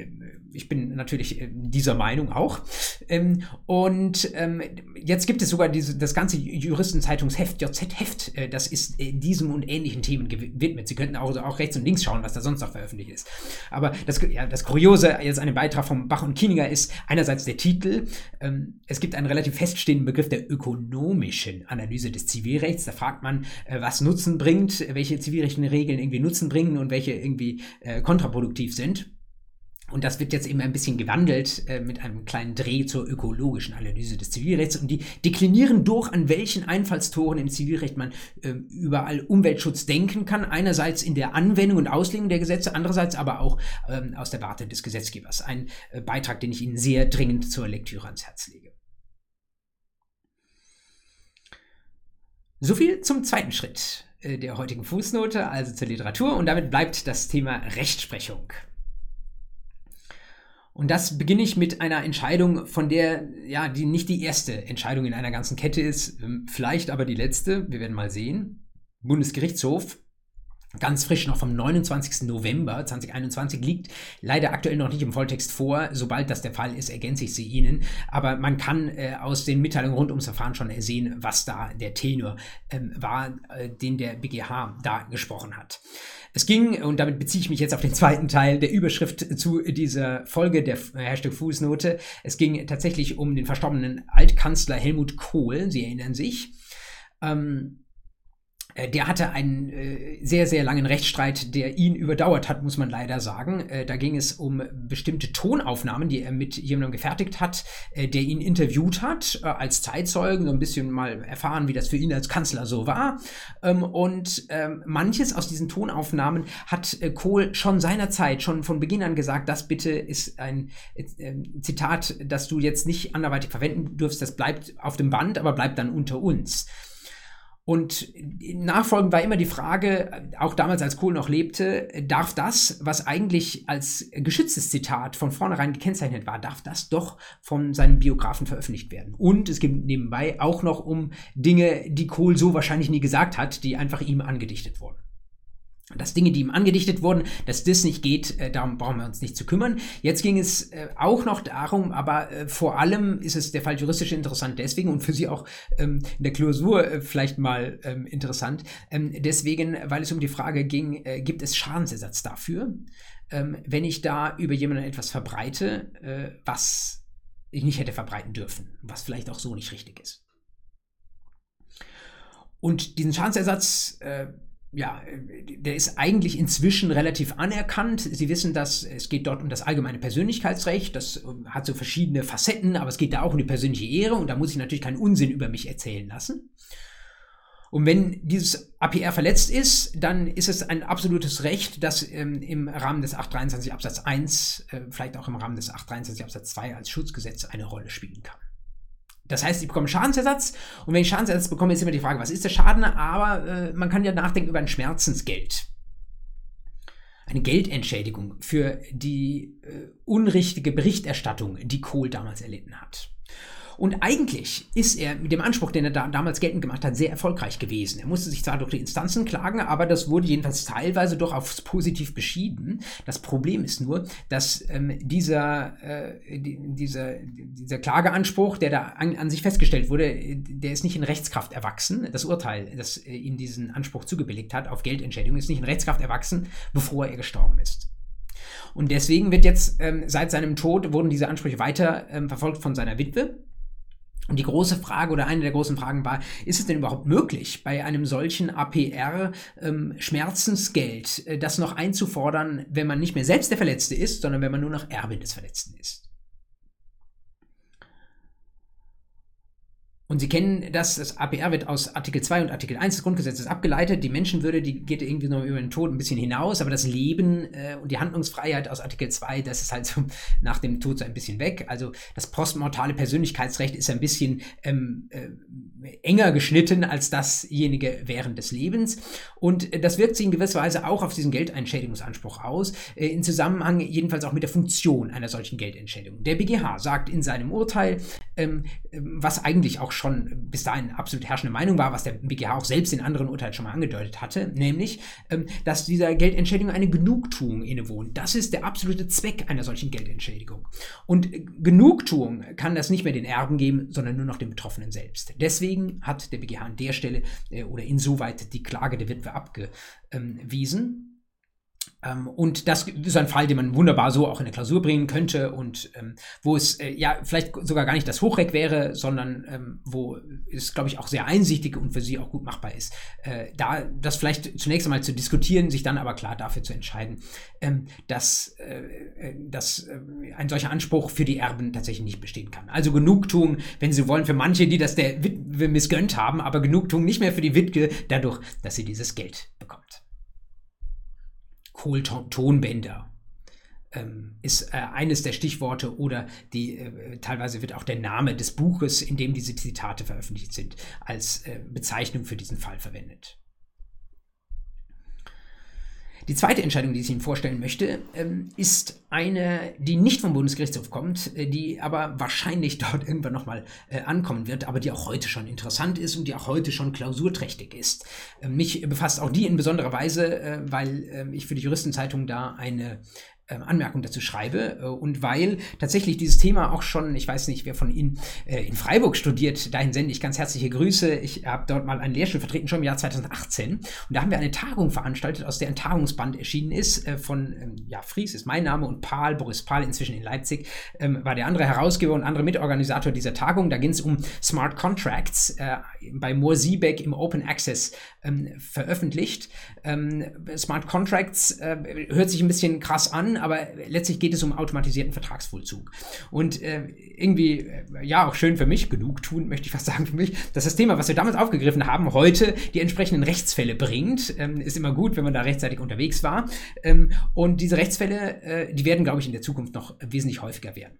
ich bin natürlich äh, dieser Meinung auch. Ähm, und ähm, jetzt gibt es sogar diese, das ganze Juristenzeitungsheft, JZ-Heft, äh, das ist äh, diesem und ähnlichen Themen gewidmet. Sie könnten auch, auch rechts und links schauen, was da sonst noch veröffentlicht ist. Aber das, ja, das Kuriose jetzt an dem Beitrag von Bach und Kieninger ist einerseits der Titel. Ähm, es gibt einen relativ feststehenden Begriff der ökonomischen Analyse des Zivilrechts. Da fragt man, äh, was Nutzen bringt, welche zivilrechtlichen Regeln irgendwie Nutzen bringen und welche irgendwie äh, kontraproduktiv sind. Und das wird jetzt eben ein bisschen gewandelt äh, mit einem kleinen Dreh zur ökologischen Analyse des Zivilrechts. Und die deklinieren durch, an welchen Einfallstoren im Zivilrecht man äh, überall Umweltschutz denken kann. Einerseits in der Anwendung und Auslegung der Gesetze, andererseits aber auch ähm, aus der Warte des Gesetzgebers. Ein äh, Beitrag, den ich Ihnen sehr dringend zur Lektüre ans Herz lege. Soviel zum zweiten Schritt äh, der heutigen Fußnote, also zur Literatur. Und damit bleibt das Thema Rechtsprechung. Und das beginne ich mit einer Entscheidung, von der, ja, die nicht die erste Entscheidung in einer ganzen Kette ist, ähm, vielleicht aber die letzte, wir werden mal sehen. Bundesgerichtshof ganz frisch noch vom 29. November 2021, liegt leider aktuell noch nicht im Volltext vor. Sobald das der Fall ist, ergänze ich sie Ihnen. Aber man kann äh, aus den Mitteilungen rund ums Verfahren schon ersehen, was da der Tenor ähm, war, äh, den der BGH da gesprochen hat. Es ging, und damit beziehe ich mich jetzt auf den zweiten Teil der Überschrift zu dieser Folge der Hashtag Fußnote. Es ging tatsächlich um den verstorbenen Altkanzler Helmut Kohl, Sie erinnern sich. Ähm, äh, der hatte einen äh, sehr, sehr langen Rechtsstreit, der ihn überdauert hat, muss man leider sagen. Äh, da ging es um bestimmte Tonaufnahmen, die er mit jemandem gefertigt hat, äh, der ihn interviewt hat, äh, als Zeitzeugen, so ein bisschen mal erfahren, wie das für ihn als Kanzler so war. Ähm, und ähm, manches aus diesen Tonaufnahmen hat äh, Kohl schon seinerzeit, schon von Beginn an gesagt, das bitte ist ein Zitat, das du jetzt nicht anderweitig verwenden dürfst, das bleibt auf dem Band, aber bleibt dann unter uns. Und nachfolgend war immer die Frage, auch damals als Kohl noch lebte, darf das, was eigentlich als geschütztes Zitat von vornherein gekennzeichnet war, darf das doch von seinem Biografen veröffentlicht werden? Und es geht nebenbei auch noch um Dinge, die Kohl so wahrscheinlich nie gesagt hat, die einfach ihm angedichtet wurden dass Dinge, die ihm angedichtet wurden, dass das nicht geht, äh, darum brauchen wir uns nicht zu kümmern. Jetzt ging es äh, auch noch darum, aber äh, vor allem ist es der Fall juristisch interessant deswegen und für Sie auch ähm, in der Klausur äh, vielleicht mal ähm, interessant, ähm, deswegen, weil es um die Frage ging, äh, gibt es Schadensersatz dafür, ähm, wenn ich da über jemanden etwas verbreite, äh, was ich nicht hätte verbreiten dürfen, was vielleicht auch so nicht richtig ist. Und diesen Schadensersatz ja, der ist eigentlich inzwischen relativ anerkannt. Sie wissen, dass es geht dort um das allgemeine Persönlichkeitsrecht. Das ähm, hat so verschiedene Facetten, aber es geht da auch um die persönliche Ehre und da muss ich natürlich keinen Unsinn über mich erzählen lassen. Und wenn dieses APR verletzt ist, dann ist es ein absolutes Recht, das ähm, im Rahmen des 823 Absatz 1, äh, vielleicht auch im Rahmen des 823 Absatz 2 als Schutzgesetz eine Rolle spielen kann. Das heißt, ich bekomme Schadensersatz und wenn ich Schadensersatz bekomme, ist immer die Frage, was ist der Schaden? Aber äh, man kann ja nachdenken über ein Schmerzensgeld. eine Geldentschädigung für die äh, unrichtige Berichterstattung, die Kohl damals erlitten hat. Und eigentlich ist er mit dem Anspruch, den er da damals geltend gemacht hat, sehr erfolgreich gewesen. Er musste sich zwar durch die Instanzen klagen, aber das wurde jedenfalls teilweise doch aufs positiv beschieden. Das Problem ist nur, dass ähm, dieser, äh, die, dieser, dieser Klageanspruch, der da an, an, sich festgestellt wurde, der ist nicht in Rechtskraft erwachsen. Das Urteil, das äh, ihm diesen Anspruch zugebilligt hat auf Geldentschädigung, ist nicht in Rechtskraft erwachsen, bevor er gestorben ist. Und deswegen wird jetzt ähm, seit seinem Tod wurden diese Ansprüche weiter ähm, verfolgt von seiner Witwe. Und die große Frage oder eine der großen Fragen war, ist es denn überhaupt möglich, bei einem solchen APR ähm, Schmerzensgeld äh, das noch einzufordern, wenn man nicht mehr selbst der Verletzte ist, sondern wenn man nur noch Erbin des Verletzten ist? Und Sie kennen das, das APR wird aus Artikel 2 und Artikel 1 des Grundgesetzes abgeleitet. Die Menschenwürde, die geht irgendwie noch über den Tod ein bisschen hinaus, aber das Leben äh, und die Handlungsfreiheit aus Artikel 2, das ist halt so nach dem Tod so ein bisschen weg. Also das postmortale Persönlichkeitsrecht ist ein bisschen ähm, äh, enger geschnitten als dasjenige während des Lebens. Und äh, das wirkt sich in gewisser Weise auch auf diesen Geldentschädigungsanspruch aus, äh, in Zusammenhang jedenfalls auch mit der Funktion einer solchen Geldentschädigung. Der BGH sagt in seinem Urteil, ähm was eigentlich auch schon bis dahin absolut herrschende Meinung war, was der BGH auch selbst in anderen Urteilen schon mal angedeutet hatte, nämlich, ähm, dass dieser Geldentschädigung eine Genugtuung innewohnt. Das ist der absolute Zweck einer solchen Geldentschädigung. Und Genugtuung kann das nicht mehr den Erben geben, sondern nur noch den Betroffenen selbst. Deswegen hat der BGH an der Stelle äh, oder insoweit die Klage der Witwe abgewiesen. Ähm, und das ist ein Fall, den man wunderbar so auch in der Klausur bringen könnte und ähm, wo es äh, ja vielleicht sogar gar nicht das Hochreck wäre, sondern ähm, wo es, glaube ich, auch sehr einsichtig und für sie auch gut machbar ist, äh, da das vielleicht zunächst einmal zu diskutieren, sich dann aber klar dafür zu entscheiden, ähm, dass, äh, äh dass äh, ein solcher Anspruch für die Erben tatsächlich nicht bestehen kann. Also Genugtuung, wenn Sie wollen, für manche, die das der Witwe missgönnt haben, aber Genugtuung nicht mehr für die Witwe, dadurch, dass sie dieses Geld. Kohltonbänder ähm, ist äh, eines der Stichworte oder die äh, teilweise wird auch der Name des Buches, in dem diese Zitate veröffentlicht sind, als äh, Bezeichnung für diesen Fall verwendet. Die zweite Entscheidung, die ich Ihnen vorstellen möchte, ähm, ist eine, die nicht vom Bundesgerichtshof kommt, äh, die aber wahrscheinlich dort irgendwann nochmal äh, ankommen wird, aber die auch heute schon interessant ist und die auch heute schon klausurträchtig ist. Ähm, mich befasst auch die in besonderer Weise, äh, weil ähm, ich für die Juristenzeitung da eine Anmerkung dazu schreibe. Äh, und weil tatsächlich dieses Thema auch schon, ich weiß nicht, wer von Ihnen äh, in Freiburg studiert, dahin sende ich ganz herzliche Grüße. Ich habe dort mal einen Lehrstuhl vertreten, schon im Jahr 2018. Und da haben wir eine Tagung veranstaltet, aus der ein Tagungsband erschienen ist äh, von, ähm, ja, Fries ist mein Name und Paul, Boris Paul, inzwischen in Leipzig, ähm, war der andere Herausgeber und andere Mitorganisator dieser Tagung. Da ging es um Smart Contracts bei Moore Siebeck im Open Access ähm, veröffentlicht. Ähm, Smart Contracts äh, hört sich ein bisschen krass an, aber letztlich geht es um automatisierten Vertragsvollzug. Und äh, irgendwie, äh, ja, auch schön für mich, genug tun, möchte ich fast sagen für mich, dass das Thema, was wir damals aufgegriffen haben, heute die entsprechenden Rechtsfälle bringt. Ähm, ist immer gut, wenn man da rechtzeitig unterwegs war. Ähm, und diese Rechtsfälle, äh, die werden, glaube ich, in der Zukunft noch wesentlich häufiger werden.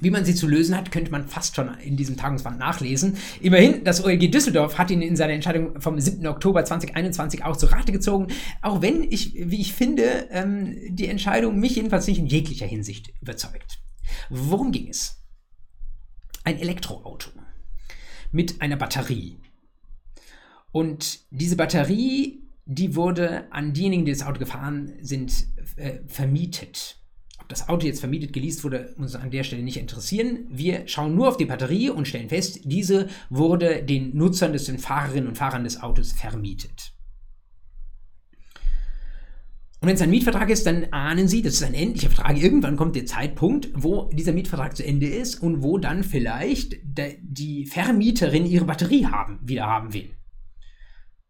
Wie man sie zu lösen hat, könnte man fast schon in diesem Tagungsband nachlesen. Immerhin, das OLG Düsseldorf hat ihn in seiner Entscheidung vom 7. Oktober 2021 auch zu Rate gezogen, auch wenn ich, wie ich finde, ähm, die Entscheidung mich jedenfalls nicht in jeglicher Hinsicht überzeugt. Worum ging es? Ein Elektroauto mit einer Batterie. Und diese Batterie, die wurde an diejenigen, die das Auto gefahren sind, äh, das Auto jetzt vermietet, geleast wurde, uns an der Stelle nicht interessieren. Wir schauen nur auf die Batterie und stellen fest, diese wurde den Nutzern, des, den Fahrerinnen und Fahrern des Autos vermietet. Und wenn es ein Mietvertrag ist, dann ahnen Sie, das ist ein endlicher Vertrag. Irgendwann kommt der Zeitpunkt, wo dieser Mietvertrag zu Ende ist und wo dann vielleicht die Vermieterin ihre Batterie haben, wieder haben will.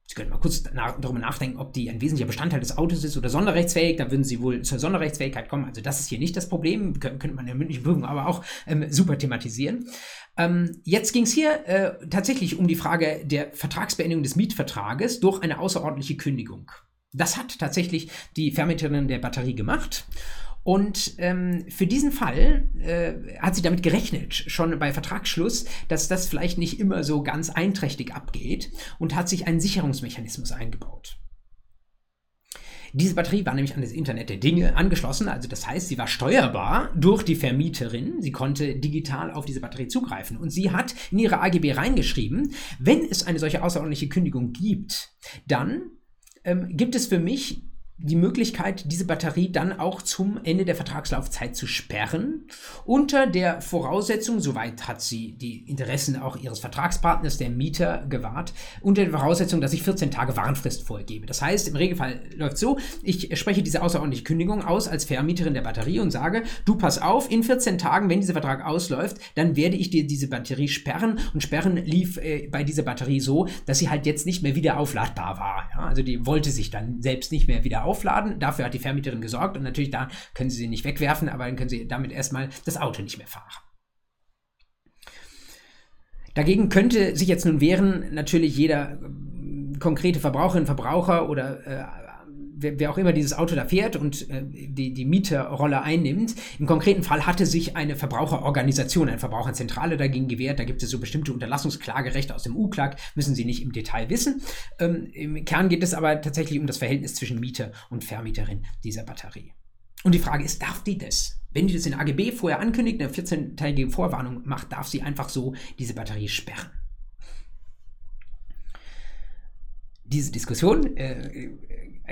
Sie können mal kurz nach, darüber nachdenken, ob die ein wesentlicher Bestandteil des Autos ist oder sonderrechtsfähig. Da würden Sie wohl zur Sonderrechtsfähigkeit kommen. Also das ist hier nicht das Problem. Kön könnte man in der mündlichen Prüfung aber auch ähm, super thematisieren. Ähm, jetzt ging es hier äh, tatsächlich um die Frage der Vertragsbeendigung des Mietvertrages durch eine außerordentliche Kündigung. Das hat tatsächlich die Vermieterin der Batterie gemacht. Und ähm, für diesen Fall äh, hat sie damit gerechnet, schon bei Vertragsschluss, dass das vielleicht nicht immer so ganz einträchtig abgeht und hat sich einen Sicherungsmechanismus eingebaut. Diese Batterie war nämlich an das Internet der Dinge angeschlossen, also das heißt, sie war steuerbar durch die Vermieterin. Sie konnte digital auf diese Batterie zugreifen und sie hat in ihre AGB reingeschrieben, wenn es eine solche außerordentliche Kündigung gibt, dann ähm, gibt es für mich die Möglichkeit, diese Batterie dann auch zum Ende der Vertragslaufzeit zu sperren, unter der Voraussetzung, soweit hat sie die Interessen auch ihres Vertragspartners, der Mieter, gewahrt, unter der Voraussetzung, dass ich 14 Tage Warnfrist vorgebe. Das heißt, im Regelfall läuft so, ich spreche diese außerordentliche Kündigung aus als Vermieterin der Batterie und sage, du pass auf, in 14 Tagen, wenn dieser Vertrag ausläuft, dann werde ich dir diese Batterie sperren und sperren lief äh, bei dieser Batterie so, dass sie halt jetzt nicht mehr wieder aufladbar war. Ja, also die wollte sich dann selbst nicht mehr wieder aufladen. Dafür hat die Vermieterin gesorgt und natürlich da können sie sie nicht wegwerfen, aber dann können sie damit erstmal das Auto nicht mehr fahren. Dagegen könnte sich jetzt nun wehren, natürlich jeder äh, konkrete Verbraucherin, Verbraucher oder äh, wer, wer, auch immer dieses Auto da fährt und äh, die, die Mieterrolle einnimmt. Im konkreten Fall hatte sich eine Verbraucherorganisation, eine Verbraucherzentrale dagegen gewehrt. Da gibt es so bestimmte Unterlassungsklagerechte aus dem U-Klag, müssen Sie nicht im Detail wissen. Ähm, Im Kern geht es aber tatsächlich um das Verhältnis zwischen Mieter und Vermieterin dieser Batterie. Und die Frage ist, darf die das? Wenn die das in AGB vorher ankündigt, eine 14-teilige Vorwarnung macht, darf sie einfach so diese Batterie sperren. Diese Diskussion äh,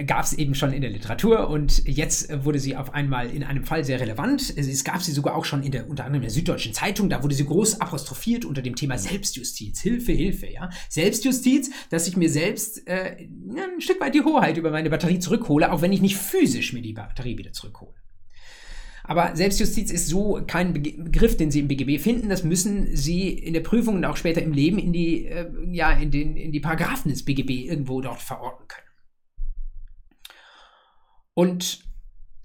gab es eben schon in der Literatur und jetzt wurde sie auf einmal in einem Fall sehr relevant. Es gab sie sogar auch schon in der unter anderem der Süddeutschen Zeitung, da wurde sie groß apostrophiert unter dem Thema Selbstjustiz. Hilfe, Hilfe, ja. Selbstjustiz, dass ich mir selbst äh, ein Stück weit die Hoheit über meine Batterie zurückhole, auch wenn ich nicht physisch mir die Batterie wieder zurückhole. Aber Selbstjustiz ist so kein Begriff, den Sie im BGB finden. Das müssen Sie in der Prüfung und auch später im Leben in die, äh, ja, in, den, in die Paragraphen des BGB irgendwo dort verorten können. Und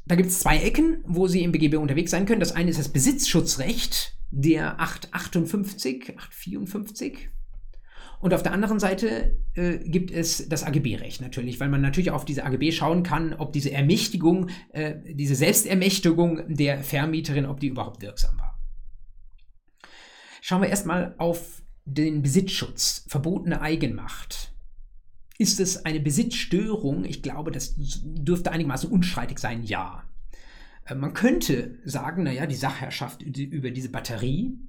da gibt es zwei Ecken, wo Sie im BGB unterwegs sein können. Das eine ist das Besitzschutzrecht der 858, 854. Und auf der anderen Seite äh, gibt es das AGB-Recht natürlich, weil man natürlich auf diese AGB schauen kann, ob diese Ermächtigung, äh, diese Selbstermächtigung der Vermieterin, ob die überhaupt wirksam war. Schauen wir erstmal auf den Besitzschutz, verbotene Eigenmacht. Ist es eine Besitzstörung? Ich glaube, das dürfte einigermaßen unstreitig sein, ja. Äh, man könnte sagen, naja, die Sachherrschaft über diese Batterie,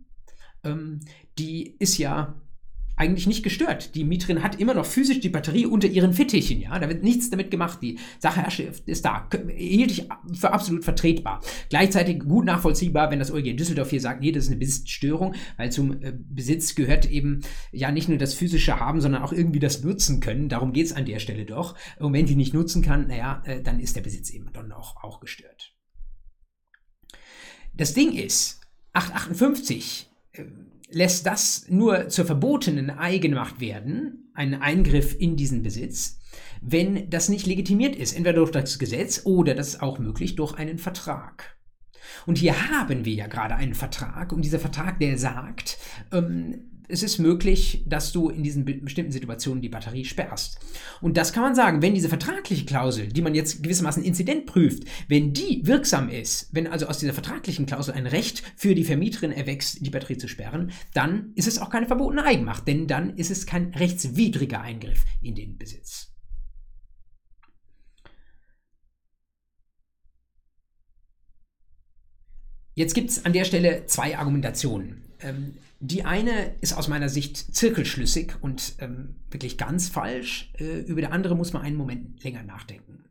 ähm, die ist ja eigentlich nicht gestört. Die Mieterin hat immer noch physisch die Batterie unter ihren Fittichen, ja. Da wird nichts damit gemacht. Die Sachherrschaft ist da. Hielt ich für absolut vertretbar. Gleichzeitig gut nachvollziehbar, wenn das in Düsseldorf hier sagt, nee, das ist eine Besitzstörung, weil zum äh, Besitz gehört eben ja nicht nur das physische Haben, sondern auch irgendwie das Nutzen können. Darum geht es an der Stelle doch. Und wenn die nicht nutzen kann, naja, äh, dann ist der Besitz eben dann auch, auch gestört. Das Ding ist, 858 lässt das nur zur verbotenen Eigenmacht werden, ein Eingriff in diesen Besitz, wenn das nicht legitimiert ist, entweder durch das Gesetz oder das ist auch möglich durch einen Vertrag. Und hier haben wir ja gerade einen Vertrag und dieser Vertrag, der sagt, ähm, es ist möglich, dass du in diesen bestimmten Situationen die Batterie sperrst. Und das kann man sagen, wenn diese vertragliche Klausel, die man jetzt gewissermaßen Inzident prüft, wenn die wirksam ist, wenn also aus dieser vertraglichen Klausel ein Recht für die Vermieterin erwächst, die Batterie zu sperren, dann ist es auch keine verbotene Eigenmacht, denn dann ist es kein rechtswidriger Eingriff in den Besitz. Jetzt gibt es an der Stelle zwei Argumentationen. Ähm, die eine ist aus meiner Sicht zirkelschlüssig und ähm, wirklich ganz falsch. Äh, über die andere muss man einen Moment länger nachdenken.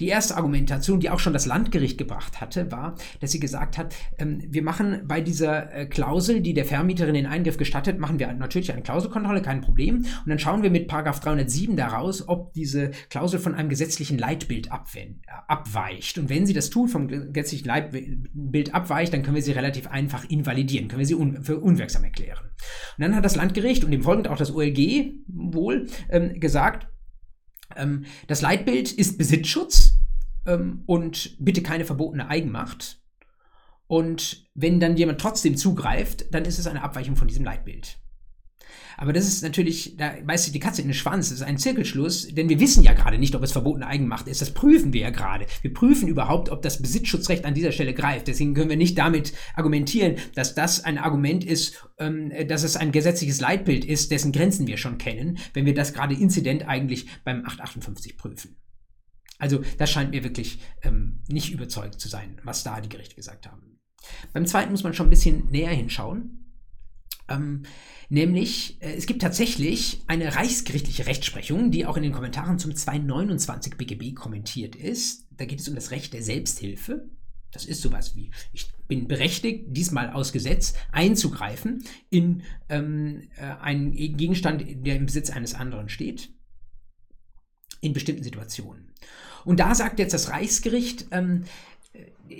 Die erste Argumentation, die auch schon das Landgericht gebracht hatte, war, dass sie gesagt hat, ähm, wir machen bei dieser äh, Klausel, die der Vermieterin den Eingriff gestattet, machen wir natürlich eine Klauselkontrolle, kein Problem. Und dann schauen wir mit Paragraph 307 daraus, ob diese Klausel von einem gesetzlichen Leitbild äh, abweicht. Und wenn sie das tut, vom gesetzlichen Leitbild abweicht, dann können wir sie relativ einfach invalidieren, können wir sie un für unwirksam erklären. Und dann hat das Landgericht und dem folgend auch das OLG wohl ähm, gesagt, ähm, das Leitbild ist Besitzschutz ähm, und bitte keine verbotene Eigenmacht. Und wenn dann jemand trotzdem zugreift, dann ist es eine Abweichung von diesem Leitbild. Aber das ist natürlich, da beißt sich die Katze in den Schwanz, das ist ein Zirkelschluss, denn wir wissen ja gerade nicht, ob es verbotene Eigenmacht ist. Das prüfen wir ja gerade. Wir prüfen überhaupt, ob das Besitzschutzrecht an dieser Stelle greift. Deswegen können wir nicht damit argumentieren, dass das ein Argument ist, ähm, dass es ein gesetzliches Leitbild ist, dessen Grenzen wir schon kennen, wenn wir das gerade Inzident eigentlich beim 858 prüfen. Also das scheint mir wirklich ähm, nicht überzeugt zu sein, was da die Gerichte gesagt haben. Beim zweiten muss man schon ein bisschen näher hinschauen. Ähm, nämlich, äh, es gibt tatsächlich eine reichsgerichtliche Rechtsprechung, die auch in den Kommentaren zum 229 BGB kommentiert ist. Da geht es um das Recht der Selbsthilfe. Das ist sowas wie, ich bin berechtigt, diesmal aus Gesetz einzugreifen in ähm, äh, einen Gegenstand, der im Besitz eines anderen steht, in bestimmten Situationen. Und da sagt jetzt das Reichsgericht, ähm,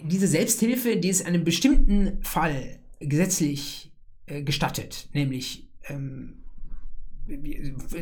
diese Selbsthilfe, die ist in einem bestimmten Fall gesetzlich äh, gestattet, nämlich ähm,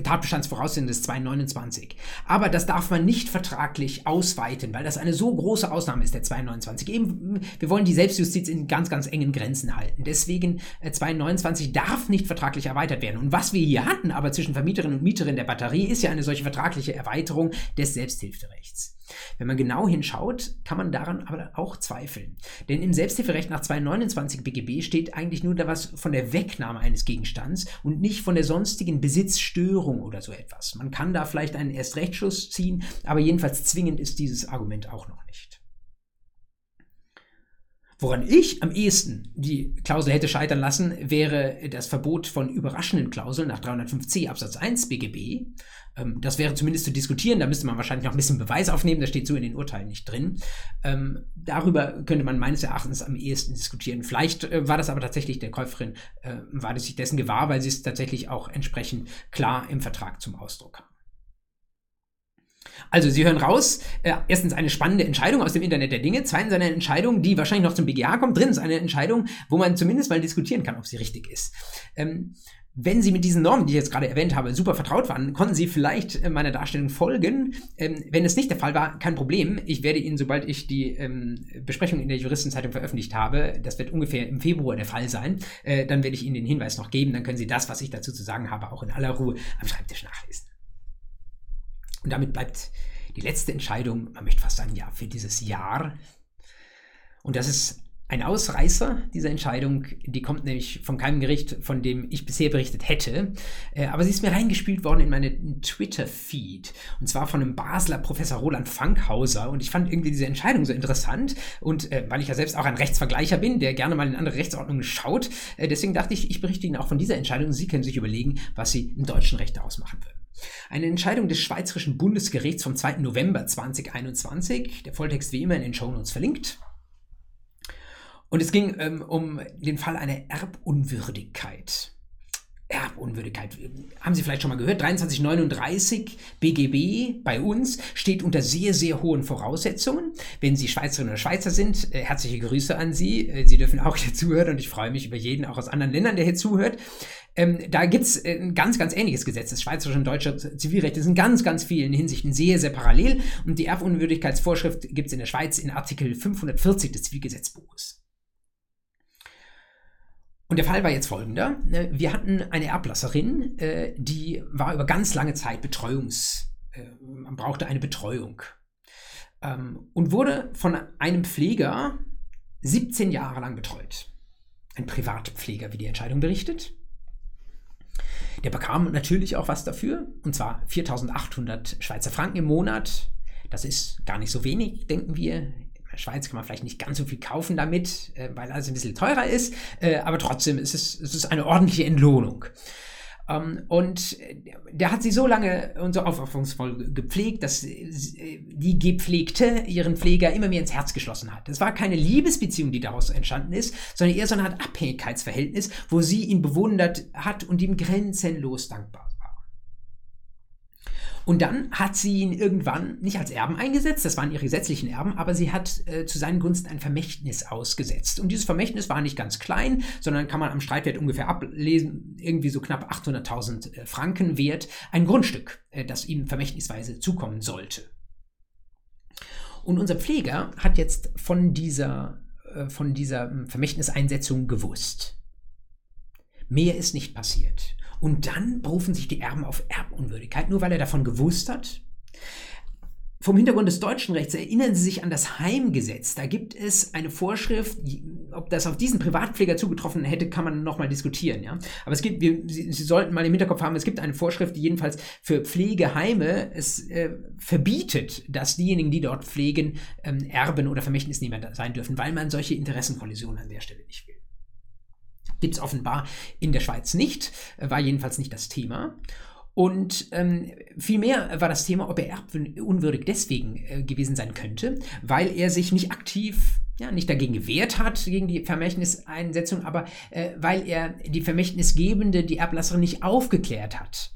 Tatbestandsvoraussetzung des 229. Aber das darf man nicht vertraglich ausweiten, weil das eine so große Ausnahme ist, der 229. Eben, wir wollen die Selbstjustiz in ganz, ganz engen Grenzen halten. Deswegen äh, 229 darf nicht vertraglich erweitert werden. Und was wir hier hatten aber zwischen Vermieterin und Mieterin der Batterie, ist ja eine solche vertragliche Erweiterung des Selbsthilferechts. Wenn man genau hinschaut, kann man daran aber auch zweifeln. Denn im Selbsthilferecht nach 229 BGB steht eigentlich nur da was von der Wegnahme eines Gegenstands und nicht von der sonstigen Besitzstörung oder so etwas. Man kann da vielleicht einen Erstrechtsschluss ziehen, aber jedenfalls zwingend ist dieses Argument auch noch nicht. Woran ich am ehesten die Klausel hätte scheitern lassen, wäre das Verbot von überraschenden Klauseln nach 305c Absatz 1 BGB. Ähm, das wäre zumindest zu diskutieren, da müsste man wahrscheinlich noch ein bisschen Beweis aufnehmen, das steht so in den Urteilen nicht drin. Ähm, darüber könnte man meines Erachtens am ehesten diskutieren. Vielleicht äh, war das aber tatsächlich der Käuferin, äh, war sich dessen gewahr, weil sie es tatsächlich auch entsprechend klar im Vertrag zum Ausdruck haben. Also, Sie hören raus, äh, erstens eine spannende Entscheidung aus dem Internet der Dinge, zweitens eine Entscheidung, die wahrscheinlich noch zum BGH kommt, drittens eine Entscheidung, wo man zumindest mal diskutieren kann, ob sie richtig ist. Ähm, wenn Sie mit diesen Normen, die ich jetzt gerade erwähnt habe, super vertraut waren, konnten Sie vielleicht äh, meiner Darstellung folgen. Ähm, wenn es nicht der Fall war, kein Problem. Ich werde Ihnen, sobald ich die ähm, Besprechung in der Juristenzeitung veröffentlicht habe, das wird ungefähr im Februar der Fall sein, äh, dann werde ich Ihnen den Hinweis noch geben. Dann können Sie das, was ich dazu zu sagen habe, auch in aller Ruhe am Schreibtisch nachlesen. Und damit bleibt die letzte Entscheidung, man möchte fast sagen, ja, für dieses Jahr. Und das ist ein Ausreißer dieser Entscheidung, die kommt nämlich von keinem Gericht, von dem ich bisher berichtet hätte. Äh, aber sie ist mir reingespielt worden in meinen Twitter-Feed. Und zwar von einem Basler Professor Roland Fankhauser. Und ich fand irgendwie diese Entscheidung so interessant. Und äh, weil ich ja selbst auch ein Rechtsvergleicher bin, der gerne mal in andere Rechtsordnungen schaut, äh, deswegen dachte ich, ich berichte Ihnen auch von dieser Entscheidung. Sie können sich überlegen, was Sie im deutschen Recht daraus machen würden. Eine Entscheidung des Schweizerischen Bundesgerichts vom 2. November 2021, der Volltext wie immer in den Shownotes verlinkt. Und es ging ähm, um den Fall einer Erbunwürdigkeit. Erbunwürdigkeit. Haben Sie vielleicht schon mal gehört? 2339 BGB bei uns steht unter sehr, sehr hohen Voraussetzungen. Wenn Sie Schweizerinnen oder Schweizer sind, äh, herzliche Grüße an Sie. Äh, Sie dürfen auch hier zuhören und ich freue mich über jeden, auch aus anderen Ländern, der hier zuhört. Ähm, da gibt es äh, ein ganz, ganz ähnliches Gesetz. Das schweizerische und deutsche Zivilrecht ist in ganz, ganz vielen Hinsichten sehr, sehr parallel. Und die Erbunwürdigkeitsvorschrift gibt es in der Schweiz in Artikel 540 des Zivilgesetzbuches. Und der Fall war jetzt folgender. Ne, wir hatten eine Erblasserin, äh, die war über ganz lange Zeit Betreuungs, äh, man brauchte eine Betreuung. Ähm, und wurde von einem Pfleger 17 Jahre lang betreut. Ein Privatpfleger, wie die Entscheidung berichtet. Der bekam natürlich auch was dafür, und zwar 4800 Schweizer Franken im Monat. Das ist gar nicht so wenig, denken wir der Schweiz kann man vielleicht nicht ganz so viel kaufen damit, äh, weil alles ein bisschen teurer ist, äh, aber trotzdem ist es, es ist eine ordentliche Entlohnung. Ähm, und der hat sie so lange und so aufopferungsvoll gepflegt, dass die Gepflegte ihren Pfleger immer mehr ins Herz geschlossen hat. Es war keine Liebesbeziehung, die daraus entstanden ist, sondern eher so eine Art Abhängigkeitsverhältnis, wo sie ihn bewundert hat und ihm grenzenlos dankbar und dann hat sie ihn irgendwann nicht als Erben eingesetzt, das waren ihre gesetzlichen Erben, aber sie hat äh, zu seinen Gunsten ein Vermächtnis ausgesetzt. Und dieses Vermächtnis war nicht ganz klein, sondern kann man am Streitwert ungefähr ablesen, irgendwie so knapp 800.000 äh, Franken wert, ein Grundstück, äh, das ihm vermächtnisweise zukommen sollte. Und unser Pfleger hat jetzt von dieser, äh, von dieser ähm, Vermächtniseinsetzung gewusst. Mehr ist nicht passiert. Und dann berufen sich die Erben auf Erbunwürdigkeit, nur weil er davon gewusst hat. vom Hintergrund des deutschen Rechts erinnern Sie sich an das Heimgesetz. Da gibt es eine Vorschrift, ob das auf diesen Privatpfleger zugetroffen hätte, kann man nochmal diskutieren. Ja? Aber es gibt, wir, Sie, Sie, sollten mal im Hinterkopf haben, es gibt eine Vorschrift, die jedenfalls für Pflegeheime es äh, verbietet, dass diejenigen, die dort pflegen, ähm, Erben oder Vermächtnisnehmer sein dürfen, weil man solche Interessenkollisionen an der Stelle nicht will. Gibt es offenbar in der Schweiz nicht, war jedenfalls nicht das Thema. Und ähm, vielmehr war das Thema, ob er erbunwürdig deswegen äh, gewesen sein könnte, weil er sich nicht aktiv, ja, nicht dagegen gewehrt hat, gegen die Vermächtniseinsetzung, aber äh, weil er die Vermächtnisgebende, die Erblasserin nicht aufgeklärt hat.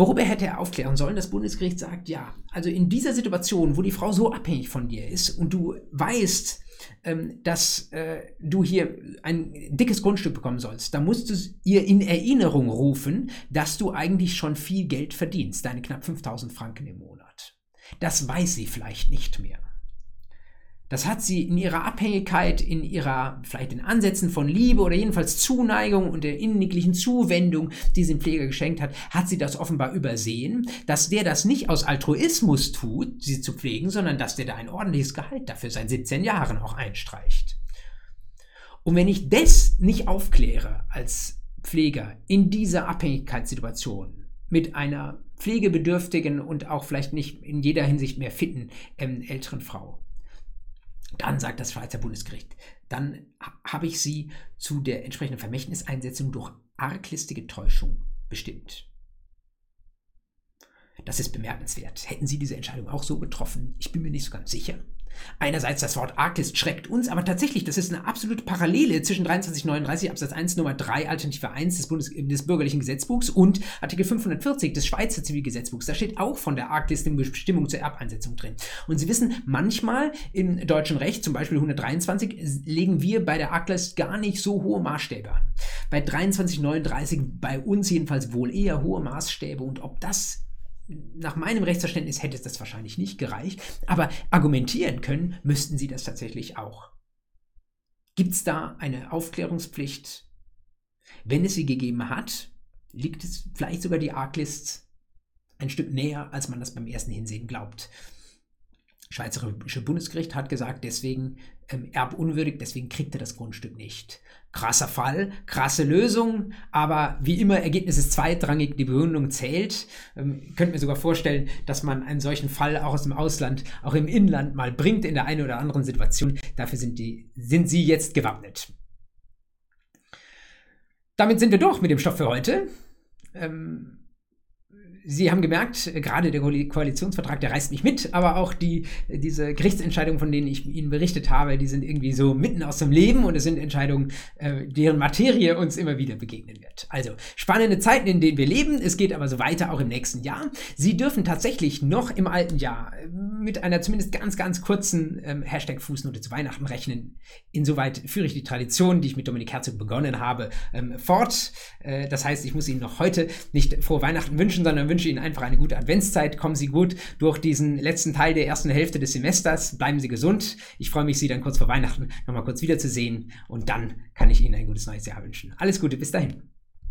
Worüber hätte er aufklären sollen? Das Bundesgericht sagt ja. Also in dieser Situation, wo die Frau so abhängig von dir ist und du weißt, ähm, dass äh, du hier ein dickes Grundstück bekommen sollst, da musst du ihr in Erinnerung rufen, dass du eigentlich schon viel Geld verdienst, deine knapp 5000 Franken im Monat. Das weiß sie vielleicht nicht mehr. Das hat sie in ihrer Abhängigkeit, in ihrer, vielleicht in Ansätzen von Liebe oder jedenfalls Zuneigung und der inniglichen Zuwendung, die sie dem Pfleger geschenkt hat, hat sie das offenbar übersehen, dass der das nicht aus Altruismus tut, sie zu pflegen, sondern dass der da ein ordentliches Gehalt dafür seit 17 Jahren auch einstreicht. Und wenn ich das nicht aufkläre als Pfleger in dieser Abhängigkeitssituation mit einer pflegebedürftigen und auch vielleicht nicht in jeder Hinsicht mehr fitten ähm, älteren Frau, dann sagt das Schweizer Bundesgericht, dann habe ich sie zu der entsprechenden Vermächtniseinsetzung durch arglistige Täuschung bestimmt. Das ist bemerkenswert. Hätten Sie diese Entscheidung auch so getroffen? Ich bin mir nicht so ganz sicher. Einerseits das Wort Arglist schreckt uns, aber tatsächlich, das ist eine absolute Parallele zwischen 2339 Absatz 1 Nummer 3 Alternative 1 des, Bundes, des bürgerlichen Gesetzbuchs und Artikel 540 des Schweizer Zivilgesetzbuchs. Da steht auch von der Arglist in Bestimmung zur Erbeinsetzung drin. Und Sie wissen, manchmal im deutschen Recht, zum Beispiel 123, legen wir bei der Arglist gar nicht so hohe Maßstäbe an. Bei 2339 bei uns jedenfalls wohl eher hohe Maßstäbe und ob das nach meinem Rechtsverständnis hätte es das wahrscheinlich nicht gereicht, aber argumentieren können müssten sie das tatsächlich auch. Gibt es da eine Aufklärungspflicht? Wenn es sie gegeben hat, liegt es vielleicht sogar die Arglist ein Stück näher, als man das beim ersten Hinsehen glaubt. Schweizerische Bundesgericht hat gesagt, deswegen ähm, erbunwürdig, deswegen kriegt er das Grundstück nicht. Krasser Fall, krasse Lösung, aber wie immer, Ergebnis ist zweitrangig, die Begründung zählt. Ähm, könnte mir sogar vorstellen, dass man einen solchen Fall auch aus dem Ausland, auch im Inland mal bringt in der einen oder anderen Situation. Dafür sind, die, sind Sie jetzt gewappnet. Damit sind wir durch mit dem Stoff für heute. Ähm, Sie haben gemerkt, gerade der Koalitionsvertrag, der reißt mich mit, aber auch die, diese Gerichtsentscheidungen, von denen ich Ihnen berichtet habe, die sind irgendwie so mitten aus dem Leben und es sind Entscheidungen, äh, deren Materie uns immer wieder begegnen wird. Also spannende Zeiten, in denen wir leben. Es geht aber so weiter auch im nächsten Jahr. Sie dürfen tatsächlich noch im alten Jahr äh, mit einer zumindest ganz, ganz kurzen ähm, Hashtag-Fußnote zu Weihnachten rechnen. Insoweit führe ich die Tradition, die ich mit Dominik Herzog begonnen habe, ähm, fort. Äh, das heißt, ich muss Ihnen noch heute nicht frohe Weihnachten wünschen, sondern wünsche Ihnen einfach eine gute Adventszeit. Kommen Sie gut durch diesen letzten Teil der ersten Hälfte des Semesters. Bleiben Sie gesund. Ich freue mich, Sie dann kurz vor Weihnachten nochmal kurz wiederzusehen. Und dann kann ich Ihnen ein gutes neues Jahr wünschen. Alles Gute, bis dahin.